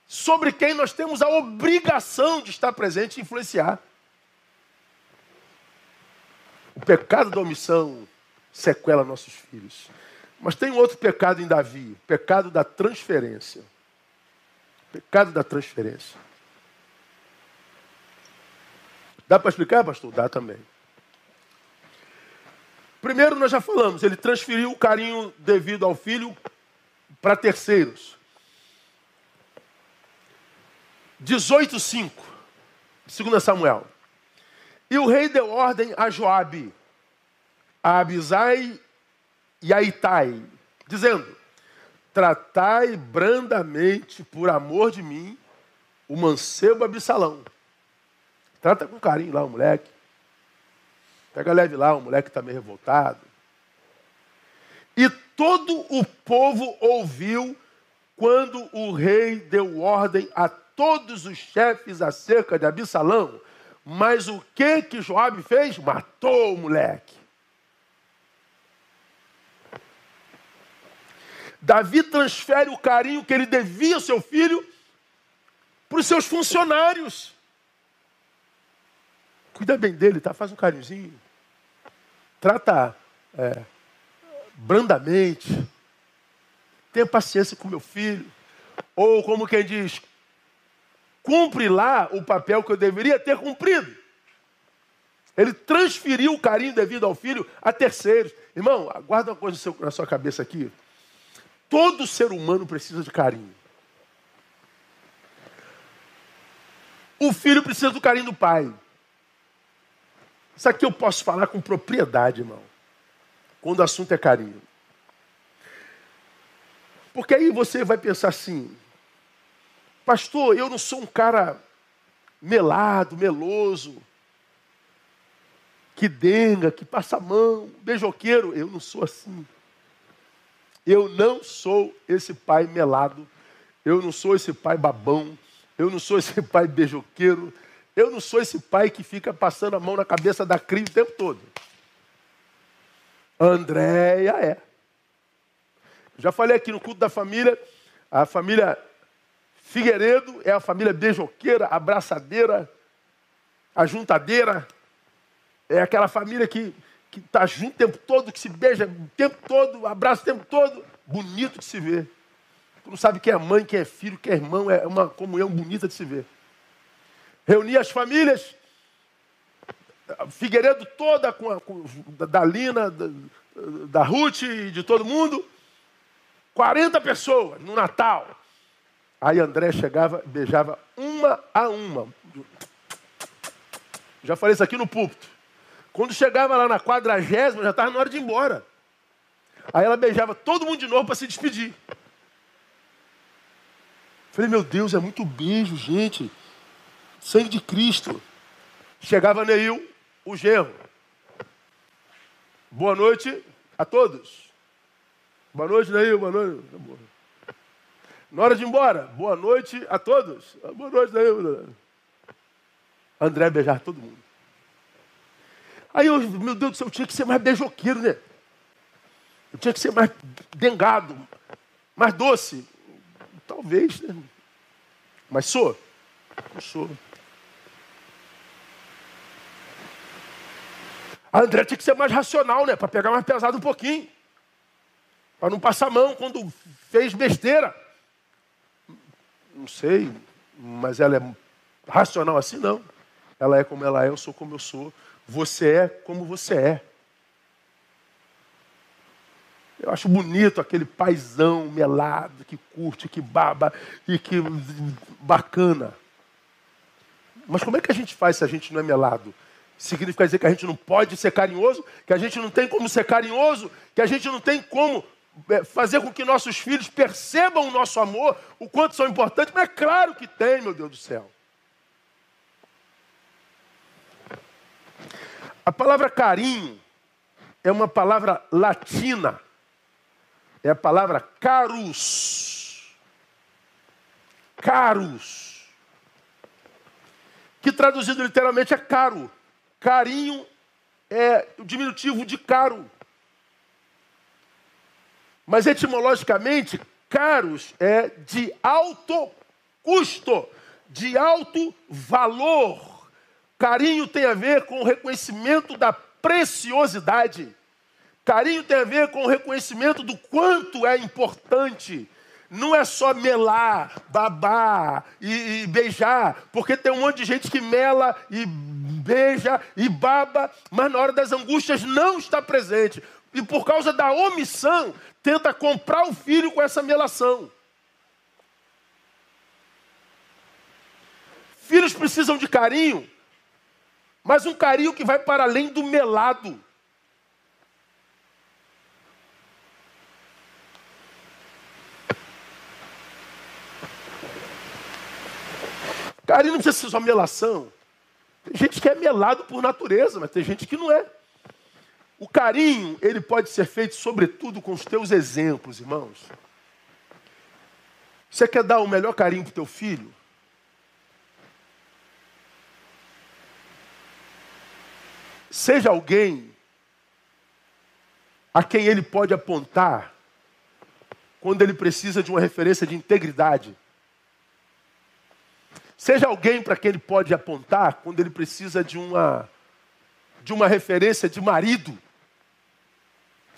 sobre quem nós temos a obrigação de estar presente e influenciar. O pecado da omissão sequela nossos filhos. Mas tem outro pecado em Davi, pecado da transferência. Pecado da transferência. Dá para explicar, pastor? Dá também. Primeiro, nós já falamos, ele transferiu o carinho devido ao filho para terceiros. 18:5, 2 Samuel. E o rei deu ordem a Joabe, a Abisai e a Itai, dizendo: Tratai brandamente, por amor de mim, o mancebo Absalão. Trata com carinho lá o moleque. Pega leve lá, o moleque está meio revoltado. E todo o povo ouviu quando o rei deu ordem a todos os chefes acerca de Absalão. Mas o que que Joabe fez? Matou o moleque. Davi transfere o carinho que ele devia ao seu filho para os seus funcionários. Cuida bem dele, tá? Faz um carinhozinho. Trata é, brandamente. Tenha paciência com meu filho. Ou como quem diz, cumpre lá o papel que eu deveria ter cumprido. Ele transferiu o carinho devido ao filho a terceiros. Irmão, guarda uma coisa na sua cabeça aqui. Todo ser humano precisa de carinho. O filho precisa do carinho do pai. Isso aqui eu posso falar com propriedade, irmão. Quando o assunto é carinho. Porque aí você vai pensar assim: Pastor, eu não sou um cara melado, meloso. que denga, que passa a mão, beijoqueiro. Eu não sou assim. Eu não sou esse pai melado. Eu não sou esse pai babão. Eu não sou esse pai beijoqueiro. Eu não sou esse pai que fica passando a mão na cabeça da cria o tempo todo. Andréia é. Já falei aqui no culto da família, a família Figueiredo é a família beijoqueira, abraçadeira, ajuntadeira. É aquela família que que está junto o tempo todo, que se beija o tempo todo, abraça o tempo todo. Bonito de se ver. Tu não sabe quem é mãe, quem é filho, quem é irmão, é uma comunhão bonita de se ver. Reuni as famílias, Figueiredo toda, com, a, com da Lina, da, da Ruth e de todo mundo. 40 pessoas no Natal. Aí André chegava beijava uma a uma. Já falei isso aqui no púlpito. Quando chegava lá na quadragésima, já estava na hora de ir embora. Aí ela beijava todo mundo de novo para se despedir. Falei, meu Deus, é muito beijo, gente. Sangue de Cristo. Chegava Neil, o genro. Boa noite a todos. Boa noite, Neil. Boa noite. Na hora de ir embora, boa noite a todos. Boa noite, Neil. André beijar todo mundo. Aí eu, meu Deus do céu, eu tinha que ser mais beijoqueiro, né? Eu tinha que ser mais dengado, mais doce. Talvez, né? Mas sou? Não sou. A André tinha que ser mais racional, né? Para pegar mais pesado um pouquinho. Para não passar mão quando fez besteira. Não sei, mas ela é racional assim, não. Ela é como ela é, eu sou como eu sou. Você é como você é. Eu acho bonito aquele paizão melado, que curte, que baba e que bacana. Mas como é que a gente faz se a gente não é melado? Significa dizer que a gente não pode ser carinhoso, que a gente não tem como ser carinhoso, que a gente não tem como é, fazer com que nossos filhos percebam o nosso amor, o quanto são importantes. Mas é claro que tem, meu Deus do céu. A palavra carinho é uma palavra latina. É a palavra carus. Carus. Que traduzido literalmente é caro. Carinho é o diminutivo de caro. Mas etimologicamente, caros é de alto custo, de alto valor. Carinho tem a ver com o reconhecimento da preciosidade. Carinho tem a ver com o reconhecimento do quanto é importante. Não é só melar, babar e, e, beijar, porque tem um monte de gente que mela e beija e baba, mas na hora das angústias não está presente. E por causa da omissão, tenta comprar o filho com essa melação. Filhos precisam de carinho, mas um carinho que vai para além do melado. Carinho não precisa ser só melação. Tem gente que é melado por natureza, mas tem gente que não é. O carinho, ele pode ser feito sobretudo com os teus exemplos, irmãos. Você quer dar o melhor carinho para o teu filho? Seja alguém a quem ele pode apontar quando ele precisa de uma referência de integridade. Seja alguém para quem ele pode apontar quando ele precisa de uma de uma referência de marido.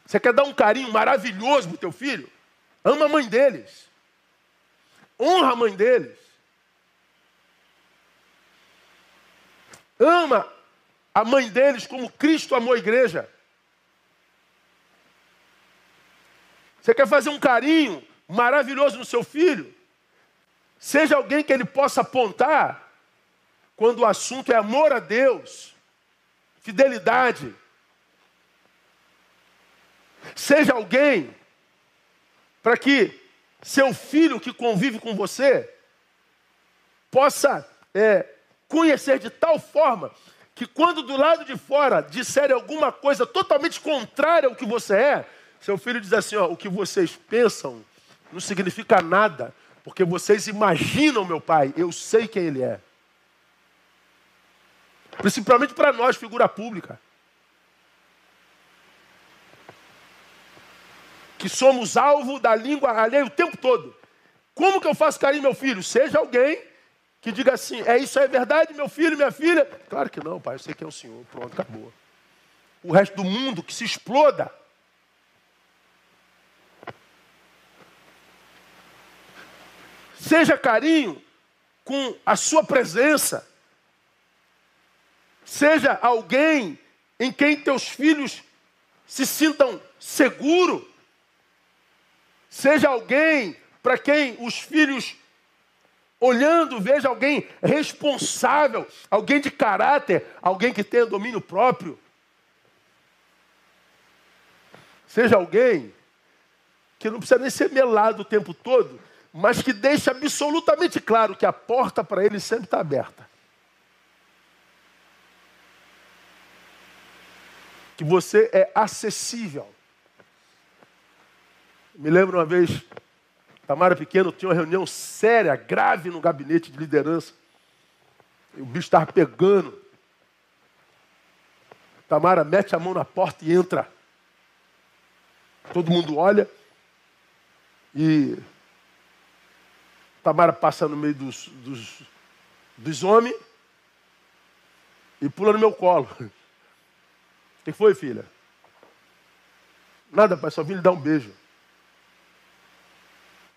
Você quer dar um carinho maravilhoso para o teu filho? Ama a mãe deles. Honra a mãe deles. Ama a mãe deles como Cristo amou a igreja. Você quer fazer um carinho maravilhoso no seu filho? Seja alguém que ele possa apontar quando o assunto é amor a Deus, fidelidade. Seja alguém para que seu filho que convive com você possa é, conhecer de tal forma que quando do lado de fora disserem alguma coisa totalmente contrária ao que você é, seu filho diz assim: ó, o que vocês pensam não significa nada, porque vocês imaginam meu pai, eu sei quem ele é. Principalmente para nós, figura pública. Que somos alvo da língua alheia o tempo todo. Como que eu faço carinho, meu filho? Seja alguém que diga assim: é isso é verdade, meu filho, minha filha? Claro que não, pai, eu sei que é o Senhor. Pronto, acabou. O resto do mundo que se exploda. Seja carinho com a sua presença. Seja alguém em quem teus filhos se sintam seguro. Seja alguém para quem os filhos olhando, veja alguém responsável, alguém de caráter, alguém que tenha domínio próprio. Seja alguém que não precisa nem ser melado o tempo todo, mas que deixe absolutamente claro que a porta para ele sempre está aberta. Que você é acessível. Me lembro uma vez, Tamara Pequeno tinha uma reunião séria, grave no gabinete de liderança. E o bicho estava pegando. Tamara mete a mão na porta e entra. Todo mundo olha. E Tamara passa no meio dos, dos, dos homens e pula no meu colo. O que foi, filha? Nada, pai, só vim lhe dar um beijo.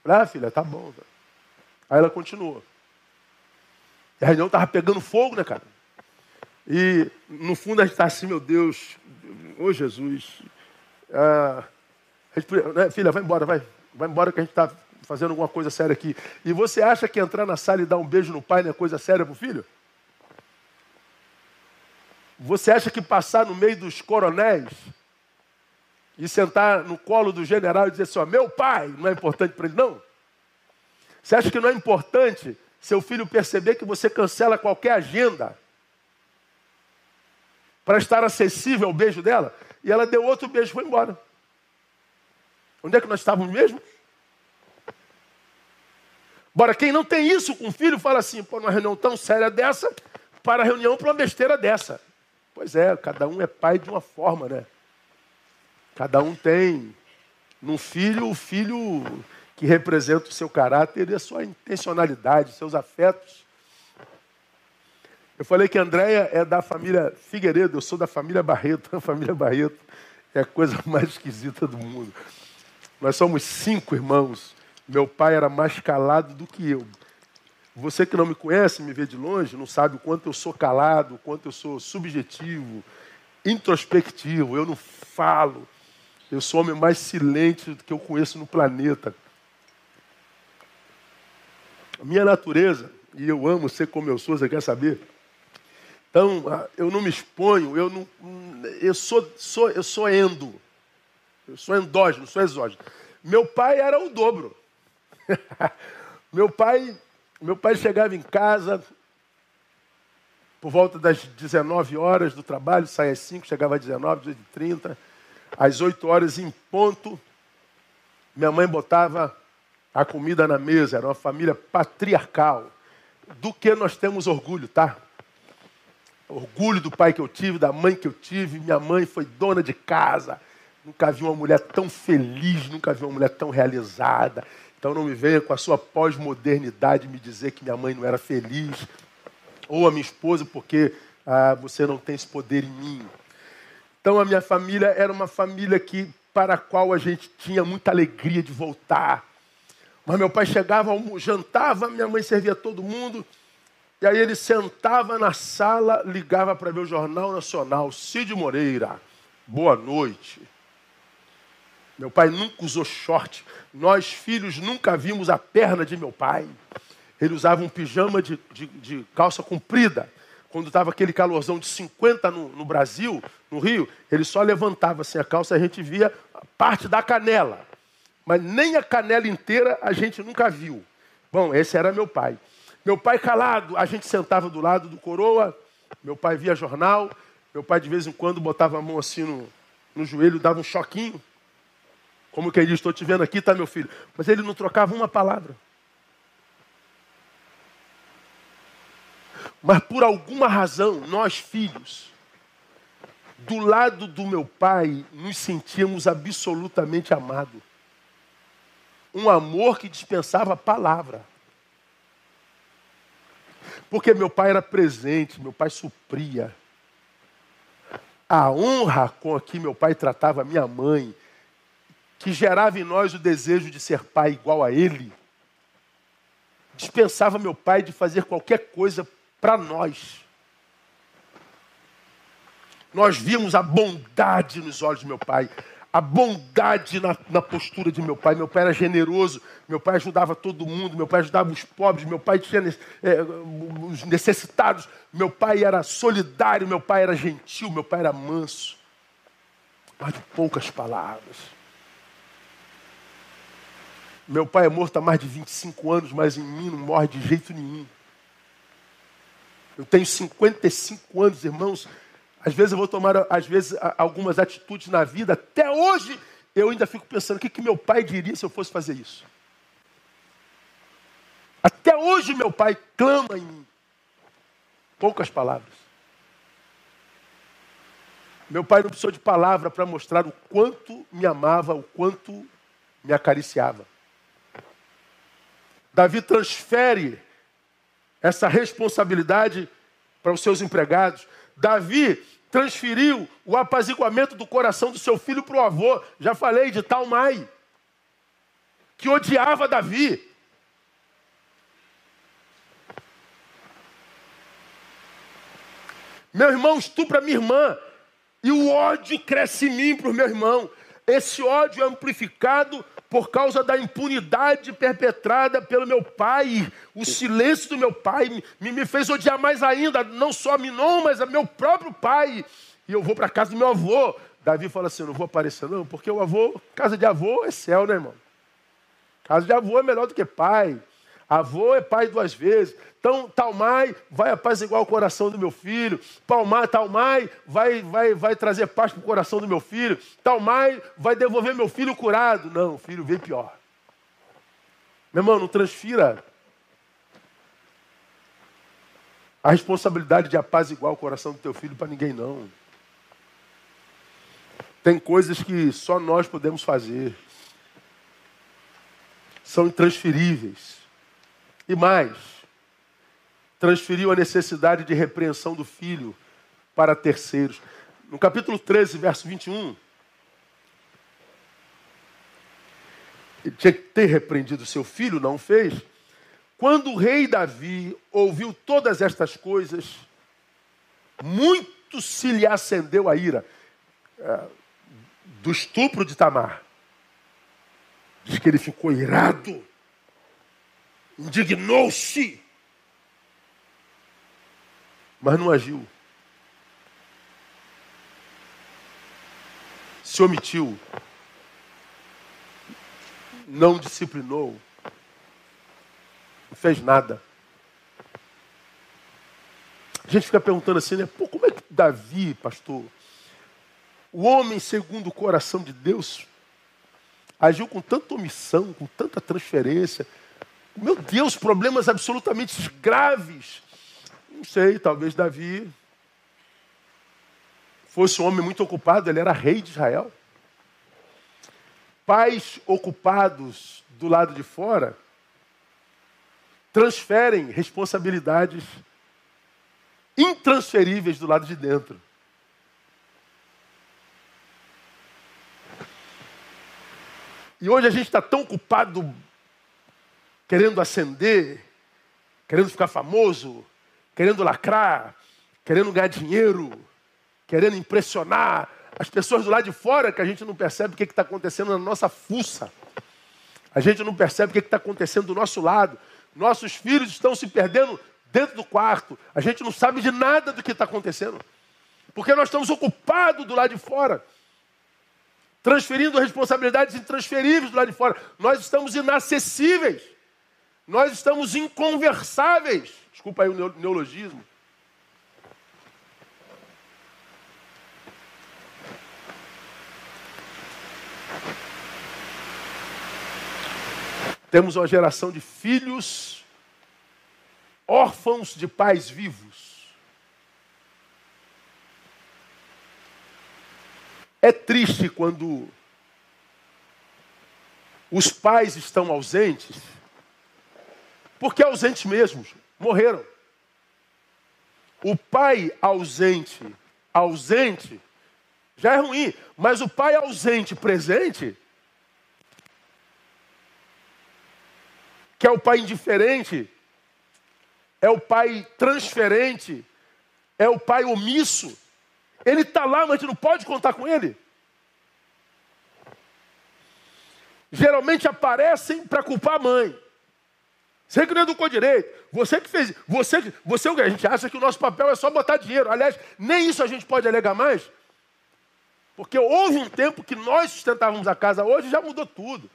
Ah, filha, tá bom. Aí ela continuou. A reunião estava pegando fogo, né, cara? E no fundo a gente está assim, meu Deus, ô oh, Jesus. Ah, né, filha, vai embora, vai. Vai embora que a gente está fazendo alguma coisa séria aqui. E você acha que entrar na sala e dar um beijo no pai não é coisa séria para o filho? Você acha que passar no meio dos coronéis e sentar no colo do general e dizer assim, ó, meu pai, não é importante para ele, não? Você acha que não é importante seu filho perceber que você cancela qualquer agenda para estar acessível ao beijo dela? E ela deu outro beijo e foi embora. Onde é que nós estávamos mesmo? Bora, quem não tem isso com o filho fala assim, pô, numa reunião tão séria dessa, para a reunião para uma besteira dessa. Pois é, cada um é pai de uma forma, né? Cada um tem num filho o filho que representa o seu caráter e a sua intencionalidade, seus afetos. Eu falei que a Andréia é da família Figueiredo, eu sou da família Barreto. A família Barreto é a coisa mais esquisita do mundo. Nós somos cinco irmãos. Meu pai era mais calado do que eu. Você que não me conhece, me vê de longe, não sabe o quanto eu sou calado, o quanto eu sou subjetivo, introspectivo. Eu não falo. Eu sou o homem mais silente que eu conheço no planeta. A minha natureza, e eu amo ser como eu sou, você quer saber? Então, ah, eu não me exponho, eu não. Eu sou, sou, eu sou endo. Eu sou endógeno, sou exógeno. Meu pai era o dobro. meu pai, meu pai chegava em casa por volta das 19 horas do trabalho, saía às 5, chegava às 19, 18 30 às 8 horas em ponto, minha mãe botava a comida na mesa, era uma família patriarcal. Do que nós temos orgulho, tá? Orgulho do pai que eu tive, da mãe que eu tive. Minha mãe foi dona de casa. Nunca vi uma mulher tão feliz, nunca vi uma mulher tão realizada. Então não me venha com a sua pós-modernidade me dizer que minha mãe não era feliz, ou a minha esposa, porque ah, você não tem esse poder em mim. Então a minha família era uma família que para a qual a gente tinha muita alegria de voltar. Mas meu pai chegava, jantava, minha mãe servia todo mundo, e aí ele sentava na sala, ligava para ver o Jornal Nacional, Cid Moreira, boa noite. Meu pai nunca usou short. Nós, filhos, nunca vimos a perna de meu pai. Ele usava um pijama de, de, de calça comprida. Quando estava aquele calorzão de 50 no, no, Brasil, no Rio, ele só levantava assim a calça, a gente via parte da canela. Mas nem a canela inteira a gente nunca viu. Bom, esse era meu pai. Meu pai calado, a gente sentava do lado do coroa Meu pai via jornal, meu pai de vez em quando botava a mão assim no, no joelho, dava um choquinho. Como que ele diz, estou te vendo aqui, tá meu filho. Mas ele não trocava uma palavra. Mas por alguma razão, nós filhos, do lado do meu pai, nos sentíamos absolutamente amados. Um amor que dispensava palavra. Porque meu pai era presente, meu pai supria. A honra com que meu pai tratava minha mãe, que gerava em nós o desejo de ser pai igual a ele, dispensava meu pai de fazer qualquer coisa para nós. Nós vimos a bondade nos olhos de meu pai, a bondade na, na, postura de meu pai. Meu pai era generoso, meu pai ajudava todo mundo, meu pai ajudava os pobres, meu pai tinha é, os necessitados, meu pai era solidário, meu pai era gentil, meu pai era manso. Mas de poucas palavras. Meu pai é morto há mais de 25 anos, mas em mim não morre de jeito nenhum. Eu tenho 55 anos, irmãos. Às vezes eu vou tomar, às vezes, algumas atitudes na vida. Até hoje eu ainda fico pensando o que, que meu pai diria se eu fosse fazer isso. Até hoje meu pai clama em mim. Poucas palavras. Meu pai não precisou de palavra para mostrar o quanto me amava, o quanto me acariciava. Davi transfere essa responsabilidade para os seus empregados. Davi transferiu o apaziguamento do coração do seu filho para o avô. Já falei de Talmai, que odiava Davi. Meu irmão estupra minha irmã. E o ódio cresce em mim para o meu irmão. Esse ódio é amplificado por causa da impunidade perpetrada pelo meu pai, o silêncio do meu pai me, me fez odiar mais ainda, não só a Minon, mas a meu próprio pai. E eu vou para casa do meu avô. Davi fala assim: não vou aparecer, não, porque o avô, casa de avô é céu, né, irmão? Casa de avô é melhor do que pai. Avô é pai duas vezes. Então, Talmai vai apaziguar o coração do meu filho. Palmai, Talmai vai, vai, vai trazer paz para o coração do meu filho. Talmai vai devolver meu filho curado. Não, filho veio pior. Meu irmão, não transfira a responsabilidade de apaziguar o coração do teu filho para ninguém, não. Tem coisas que só nós podemos fazer. São intransferíveis. E mais, transferiu a necessidade de repreensão do filho para terceiros. No capítulo 13, verso 21, ele tinha que ter repreendido seu filho, não fez. Quando o rei Davi ouviu todas estas coisas, muito se lhe acendeu a ira é, do estupro de Tamar. Diz que ele ficou irado, indignou-se mas não agiu. Se omitiu. Não disciplinou. Não fez nada. A gente fica perguntando assim, né? Pô, como é que Davi, pastor, o homem segundo o coração de Deus, agiu com tanta omissão, com tanta transferência? Meu Deus, problemas absolutamente graves não sei, talvez Davi fosse um homem muito ocupado, ele era rei de Israel. Pais ocupados do lado de fora transferem responsabilidades intransferíveis do lado de dentro. E hoje a gente está tão ocupado querendo ascender, querendo ficar famoso, querendo lacrar, querendo ganhar dinheiro, querendo impressionar as pessoas do lado de fora que a gente não percebe o que está acontecendo na nossa fuça. A gente não percebe o que está acontecendo do nosso lado. Nossos filhos estão se perdendo dentro do quarto. A gente não sabe de nada do que está acontecendo. Porque nós estamos ocupados do lado de fora. Transferindo responsabilidades intransferíveis do lado de fora. Nós estamos inacessíveis. Nós estamos inconversáveis. Desculpa aí o neologismo. Temos uma geração de filhos órfãos de pais vivos. É triste quando os pais estão ausentes porque ausentes mesmos, morreram. O pai ausente, ausente, já é ruim, mas o pai ausente presente, que é o pai indiferente, é o pai transferente, é o pai omisso, ele está lá, mas a gente não pode contar com ele. geralmente aparecem para culpar a mãe. Você que não educou direito, você que fez, você, você a gente acha que o nosso papel é só botar dinheiro. Aliás, nem isso a gente pode alegar mais, porque houve um tempo que nós sustentávamos a casa, hoje já mudou tudo.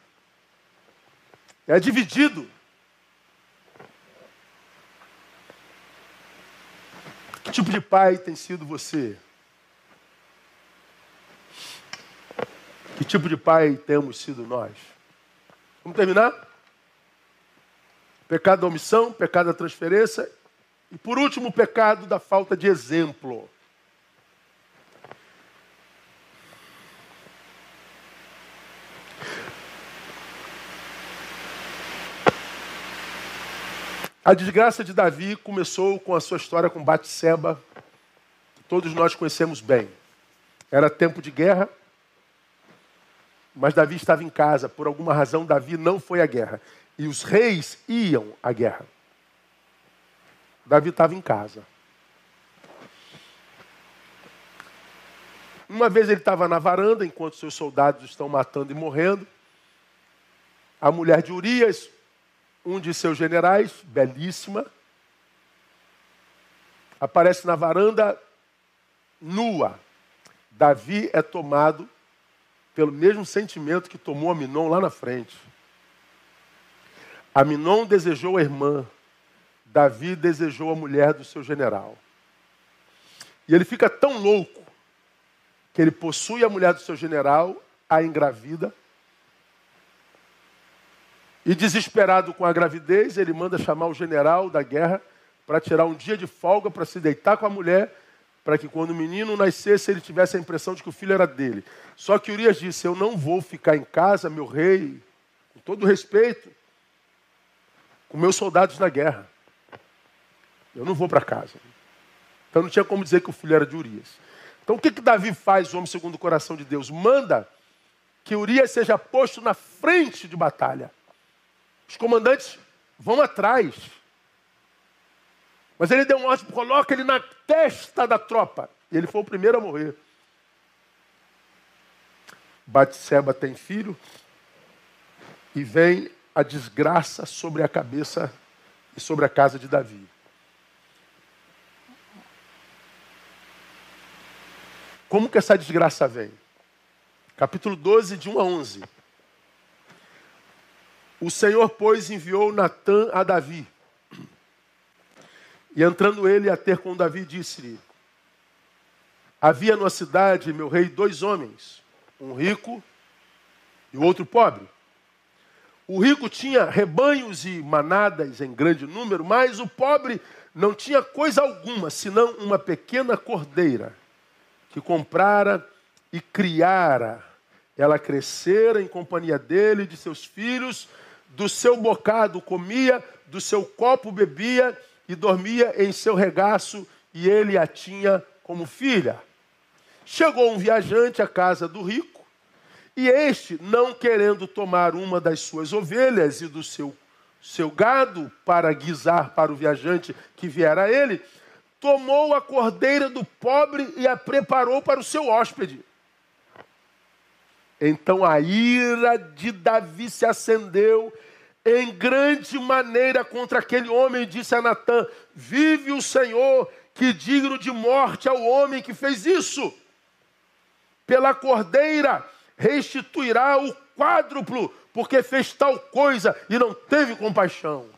É dividido. Que tipo de pai tem sido você? Que tipo de pai temos sido nós? Vamos terminar? Pecado da omissão, pecado da transferência e, por último, o pecado da falta de exemplo. A desgraça de Davi começou com a sua história com Batseba, que todos nós conhecemos bem. Era tempo de guerra, mas Davi estava em casa. Por alguma razão, Davi não foi à guerra. E os reis iam à guerra. Davi estava em casa. Uma vez ele estava na varanda, enquanto seus soldados estão matando e morrendo. A mulher de Urias, um de seus generais, belíssima, aparece na varanda nua. Davi é tomado pelo mesmo sentimento que tomou Aminon lá na frente. Aminon desejou a irmã, Davi desejou a mulher do seu general. E ele fica tão louco que ele possui a mulher do seu general, a engravida. E desesperado com a gravidez, ele manda chamar o general da guerra para tirar um dia de folga para se deitar com a mulher para que quando o menino nascesse ele tivesse a impressão de que o filho era dele. Só que Urias disse: Eu não vou ficar em casa, meu rei, com todo respeito, com meus soldados na guerra. Eu não vou para casa. Então não tinha como dizer que o filho era de Urias. Então o que, que Davi faz, homem segundo o coração de Deus? Manda que Urias seja posto na frente de batalha. Os comandantes vão atrás. Mas ele deu um ordem, coloca ele na testa da tropa. E ele foi o primeiro a morrer. Batseba tem filho e vem a desgraça sobre a cabeça e sobre a casa de Davi. Como que essa desgraça vem? Capítulo 12, de 1 a 11. O Senhor, pois, enviou Natã a Davi e entrando ele a ter com Davi, disse-lhe: Havia numa cidade, meu rei, dois homens, um rico e o outro pobre. O rico tinha rebanhos e manadas em grande número, mas o pobre não tinha coisa alguma, senão uma pequena cordeira que comprara e criara. Ela crescera em companhia dele e de seus filhos, do seu bocado comia, do seu copo bebia e dormia em seu regaço, e ele a tinha como filha. Chegou um viajante à casa do rico, e este, não querendo tomar uma das suas ovelhas e do seu, seu gado para guisar para o viajante que viera a ele, tomou a cordeira do pobre e a preparou para o seu hóspede. Então a ira de Davi se acendeu em grande maneira contra aquele homem, disse a Natã: Vive o Senhor, que digno de morte é o homem que fez isso. Pela cordeira restituirá o quádruplo, porque fez tal coisa e não teve compaixão.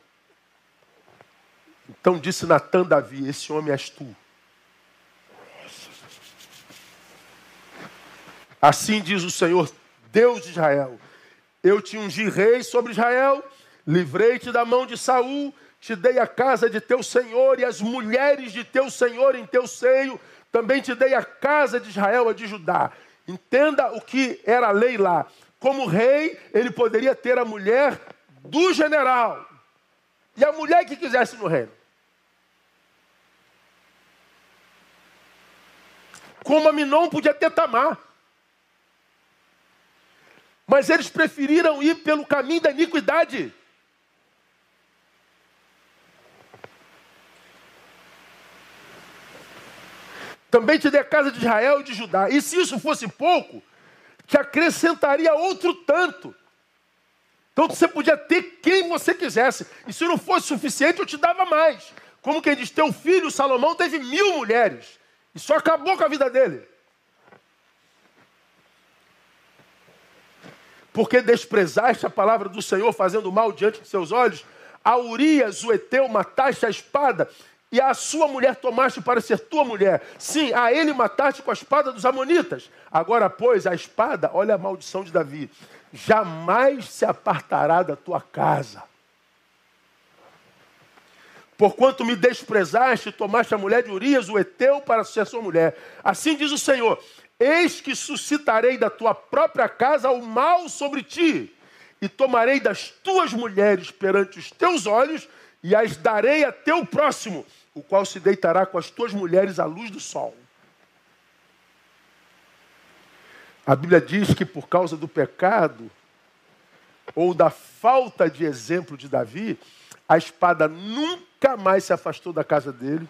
Então disse Natã Davi: Esse homem és tu. Assim diz o Senhor, Deus de Israel: Eu te ungi rei sobre Israel Livrei-te da mão de Saul, te dei a casa de teu senhor e as mulheres de teu senhor em teu seio, também te dei a casa de Israel, a de Judá. Entenda o que era a lei lá. Como rei, ele poderia ter a mulher do general e a mulher que quisesse no reino. Como a Minon podia ter Tamar. Mas eles preferiram ir pelo caminho da iniquidade. Também te dei a casa de Israel e de Judá. E se isso fosse pouco, te acrescentaria outro tanto. Então você podia ter quem você quisesse. E se não fosse suficiente, eu te dava mais. Como quem diz, teu filho Salomão teve mil mulheres. E só acabou com a vida dele. porque desprezaste a palavra do Senhor, fazendo mal diante de seus olhos, a Urias, o Eteu, mataste a espada, e a sua mulher tomaste para ser tua mulher. Sim, a ele mataste com a espada dos Amonitas. Agora, pois, a espada, olha a maldição de Davi, jamais se apartará da tua casa. Porquanto me desprezaste, tomaste a mulher de Urias, o Eteu, para ser sua mulher. Assim diz o Senhor: Eis que suscitarei da tua própria casa o mal sobre ti, e tomarei das tuas mulheres perante os teus olhos, e as darei a teu próximo, o qual se deitará com as tuas mulheres à luz do sol. A Bíblia diz que por causa do pecado, ou da falta de exemplo de Davi, a espada nunca mais se afastou da casa dele,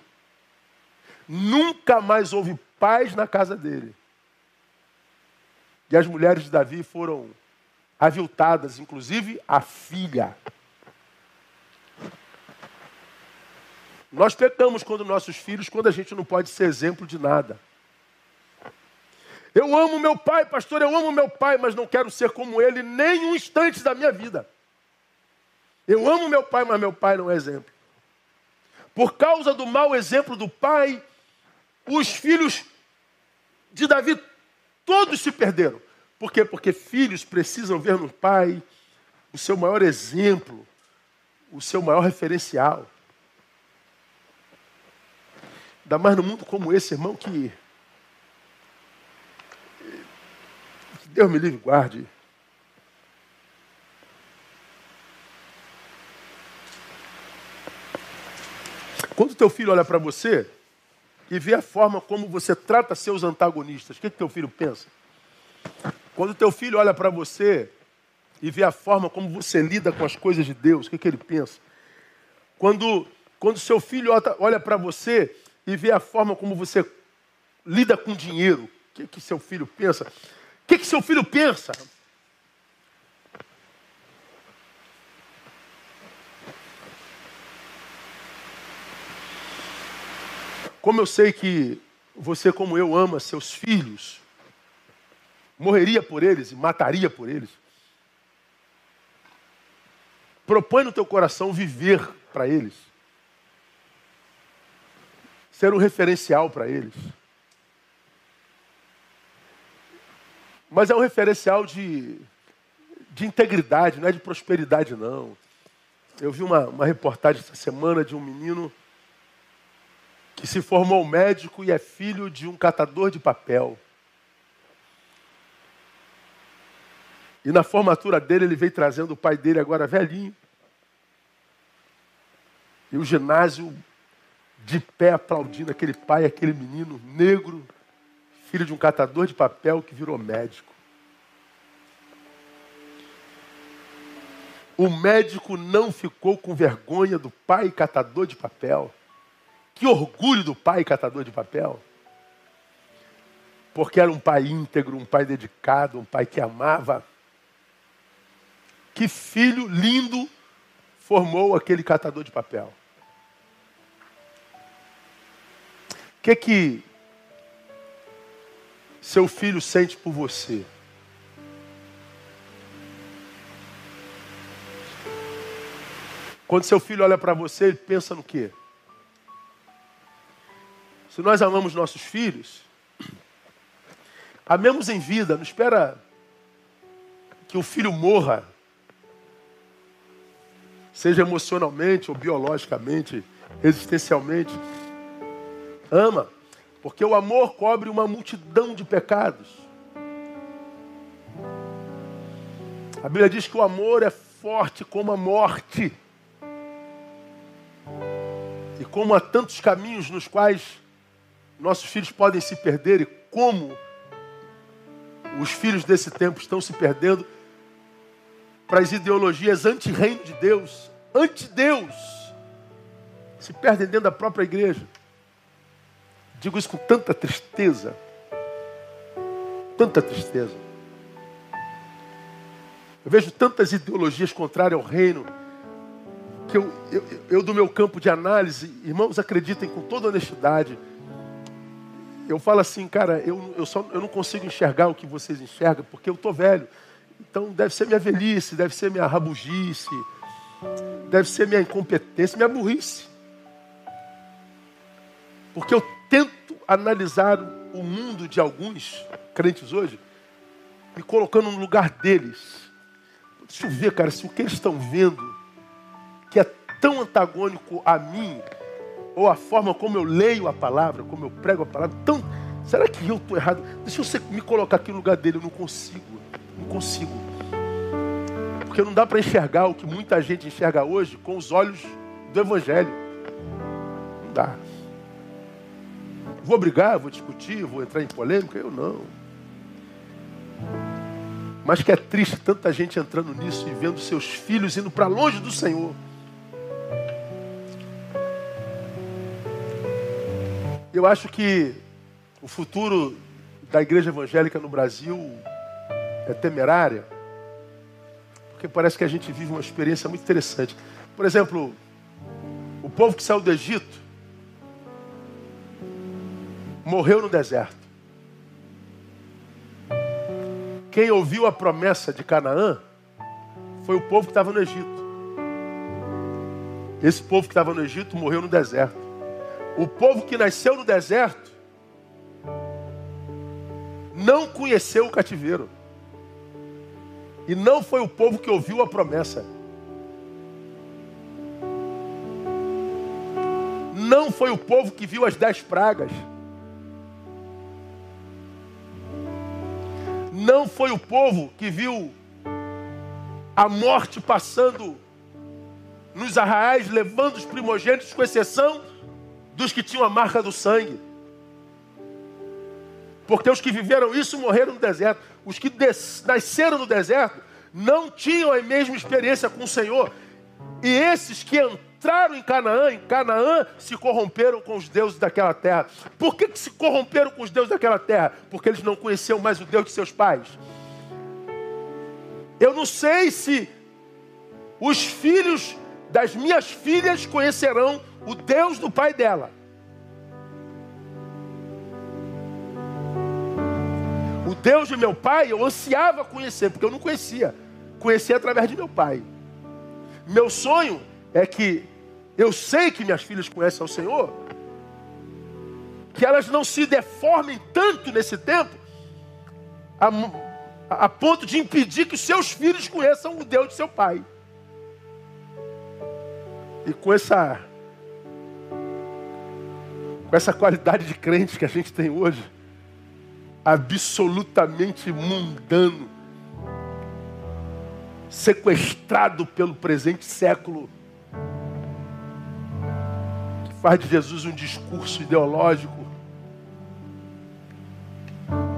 nunca mais houve paz na casa dele. E as mulheres de Davi foram aviltadas, inclusive a filha. Nós pecamos quando nossos filhos, quando a gente não pode ser exemplo de nada. Eu amo meu pai, pastor, eu amo meu pai, mas não quero ser como ele nem um instante da minha vida. Eu amo meu pai, mas meu pai não é exemplo. Por causa do mau exemplo do pai, os filhos de Davi Todos se perderam. Por quê? Porque filhos precisam ver no pai o seu maior exemplo, o seu maior referencial. Ainda mais no mundo como esse, irmão, que, que Deus me livre guarde. Quando teu filho olha para você, e vê a forma como você trata seus antagonistas. O que, que teu filho pensa? Quando teu filho olha para você e vê a forma como você lida com as coisas de Deus, o que, que ele pensa? Quando, quando seu filho olha para você e vê a forma como você lida com dinheiro, o que, que seu filho pensa? O que, que seu filho pensa? Como eu sei que você, como eu, ama seus filhos, morreria por eles e mataria por eles. Propõe no teu coração viver para eles, ser um referencial para eles. Mas é um referencial de, de integridade, não é de prosperidade, não. Eu vi uma, uma reportagem essa semana de um menino que se formou médico e é filho de um catador de papel. E na formatura dele, ele veio trazendo o pai dele, agora velhinho. E o ginásio de pé aplaudindo aquele pai, aquele menino negro, filho de um catador de papel que virou médico. O médico não ficou com vergonha do pai catador de papel. Que orgulho do pai catador de papel. Porque era um pai íntegro, um pai dedicado, um pai que amava. Que filho lindo formou aquele catador de papel. O que que seu filho sente por você? Quando seu filho olha para você, ele pensa no quê? Se nós amamos nossos filhos, amemos em vida, não espera que o filho morra seja emocionalmente ou biologicamente, existencialmente. Ama, porque o amor cobre uma multidão de pecados. A Bíblia diz que o amor é forte como a morte. E como há tantos caminhos nos quais nossos filhos podem se perder e como os filhos desse tempo estão se perdendo para as ideologias anti-reino de Deus, anti-Deus, se perdem dentro da própria igreja. Digo isso com tanta tristeza, tanta tristeza. Eu vejo tantas ideologias contrárias ao reino, que eu, eu, eu, do meu campo de análise, irmãos, acreditem com toda honestidade, eu falo assim, cara, eu, eu, só, eu não consigo enxergar o que vocês enxergam, porque eu estou velho. Então deve ser minha velhice, deve ser minha rabugice, deve ser minha incompetência, minha burrice. Porque eu tento analisar o mundo de alguns crentes hoje, me colocando no lugar deles. Deixa eu ver, cara, se o que eles estão vendo, que é tão antagônico a mim, ou a forma como eu leio a palavra, como eu prego a palavra, tão. Será que eu estou errado? Deixa eu me colocar aqui no lugar dele, eu não consigo. Não consigo. Porque não dá para enxergar o que muita gente enxerga hoje com os olhos do Evangelho. Não dá. Vou brigar, vou discutir, vou entrar em polêmica? Eu não. Mas que é triste tanta gente entrando nisso e vendo seus filhos indo para longe do Senhor. Eu acho que o futuro da igreja evangélica no Brasil é temerária, porque parece que a gente vive uma experiência muito interessante. Por exemplo, o povo que saiu do Egito morreu no deserto. Quem ouviu a promessa de Canaã foi o povo que estava no Egito. Esse povo que estava no Egito morreu no deserto. O povo que nasceu no deserto não conheceu o cativeiro. E não foi o povo que ouviu a promessa. Não foi o povo que viu as dez pragas. Não foi o povo que viu a morte passando nos arraiais, levando os primogênitos, com exceção dos que tinham a marca do sangue. Porque os que viveram isso morreram no deserto. Os que nasceram no deserto não tinham a mesma experiência com o Senhor. E esses que entraram em Canaã, em Canaã, se corromperam com os deuses daquela terra. Por que, que se corromperam com os deuses daquela terra? Porque eles não conheciam mais o Deus de seus pais. Eu não sei se os filhos das minhas filhas conhecerão o Deus do pai dela. O Deus de meu pai eu ansiava conhecer, porque eu não conhecia. Conheci através de meu pai. Meu sonho é que eu sei que minhas filhas conhecem ao Senhor, que elas não se deformem tanto nesse tempo, a, a ponto de impedir que seus filhos conheçam o Deus de seu pai. E com essa com essa qualidade de crente que a gente tem hoje, absolutamente mundano, sequestrado pelo presente século, faz de Jesus um discurso ideológico,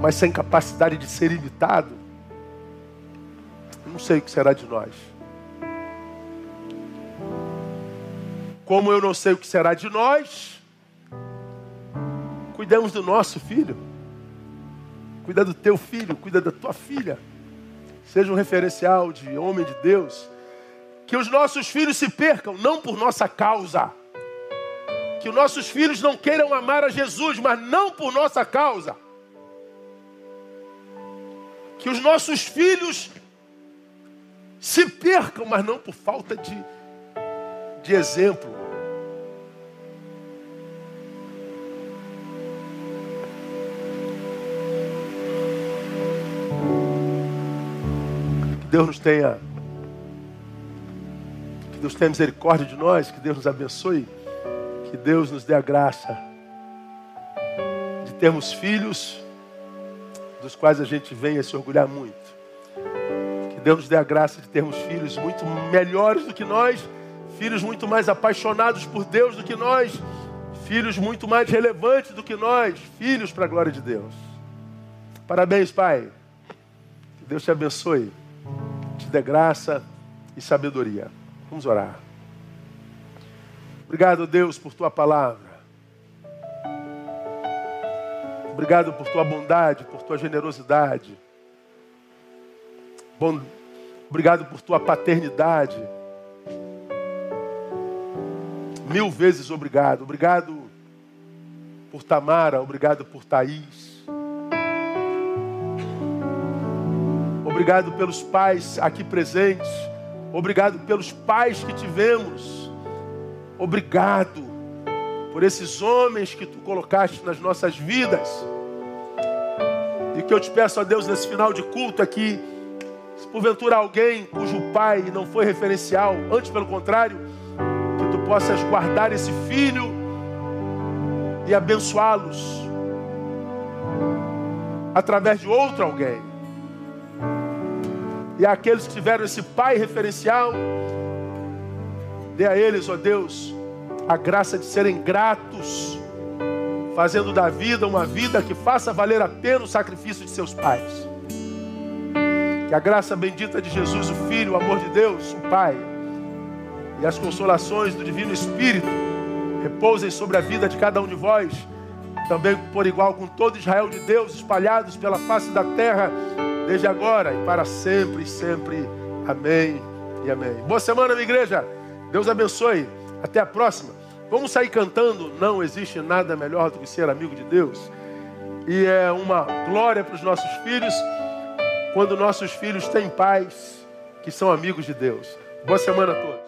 mas sem capacidade de ser imitado, não sei o que será de nós. Como eu não sei o que será de nós, Cuidamos do nosso filho. Cuida do teu filho, cuida da tua filha. Seja um referencial de homem de Deus. Que os nossos filhos se percam, não por nossa causa. Que os nossos filhos não queiram amar a Jesus, mas não por nossa causa. Que os nossos filhos se percam, mas não por falta de, de exemplo. Deus nos tenha Deus tenha misericórdia de nós, que Deus nos abençoe, que Deus nos dê a graça de termos filhos dos quais a gente venha se orgulhar muito. Que Deus nos dê a graça de termos filhos muito melhores do que nós, filhos muito mais apaixonados por Deus do que nós, filhos muito mais relevantes do que nós, filhos para a glória de Deus. Parabéns, Pai. Que Deus te abençoe, te dê graça e sabedoria. Vamos orar. Obrigado, Deus, por tua palavra. Obrigado por tua bondade, por tua generosidade. Bom, obrigado por tua paternidade. Mil vezes obrigado. Obrigado por Tamara, obrigado por Thaís. Obrigado pelos pais aqui presentes. Obrigado pelos pais que tivemos. Obrigado por esses homens que tu colocaste nas nossas vidas. E que eu te peço a Deus nesse final de culto aqui, se porventura alguém cujo pai não foi referencial, antes pelo contrário, que tu possas guardar esse filho e abençoá-los através de outro alguém. E aqueles que tiveram esse pai referencial, dê a eles, ó Deus, a graça de serem gratos, fazendo da vida uma vida que faça valer a pena o sacrifício de seus pais. Que a graça bendita de Jesus, o Filho, o amor de Deus, o Pai, e as consolações do Divino Espírito repousem sobre a vida de cada um de vós, também por igual com todo Israel de Deus espalhados pela face da terra desde agora e para sempre e sempre. Amém e amém. Boa semana, minha igreja. Deus abençoe. Até a próxima. Vamos sair cantando. Não existe nada melhor do que ser amigo de Deus. E é uma glória para os nossos filhos quando nossos filhos têm pais que são amigos de Deus. Boa semana a todos.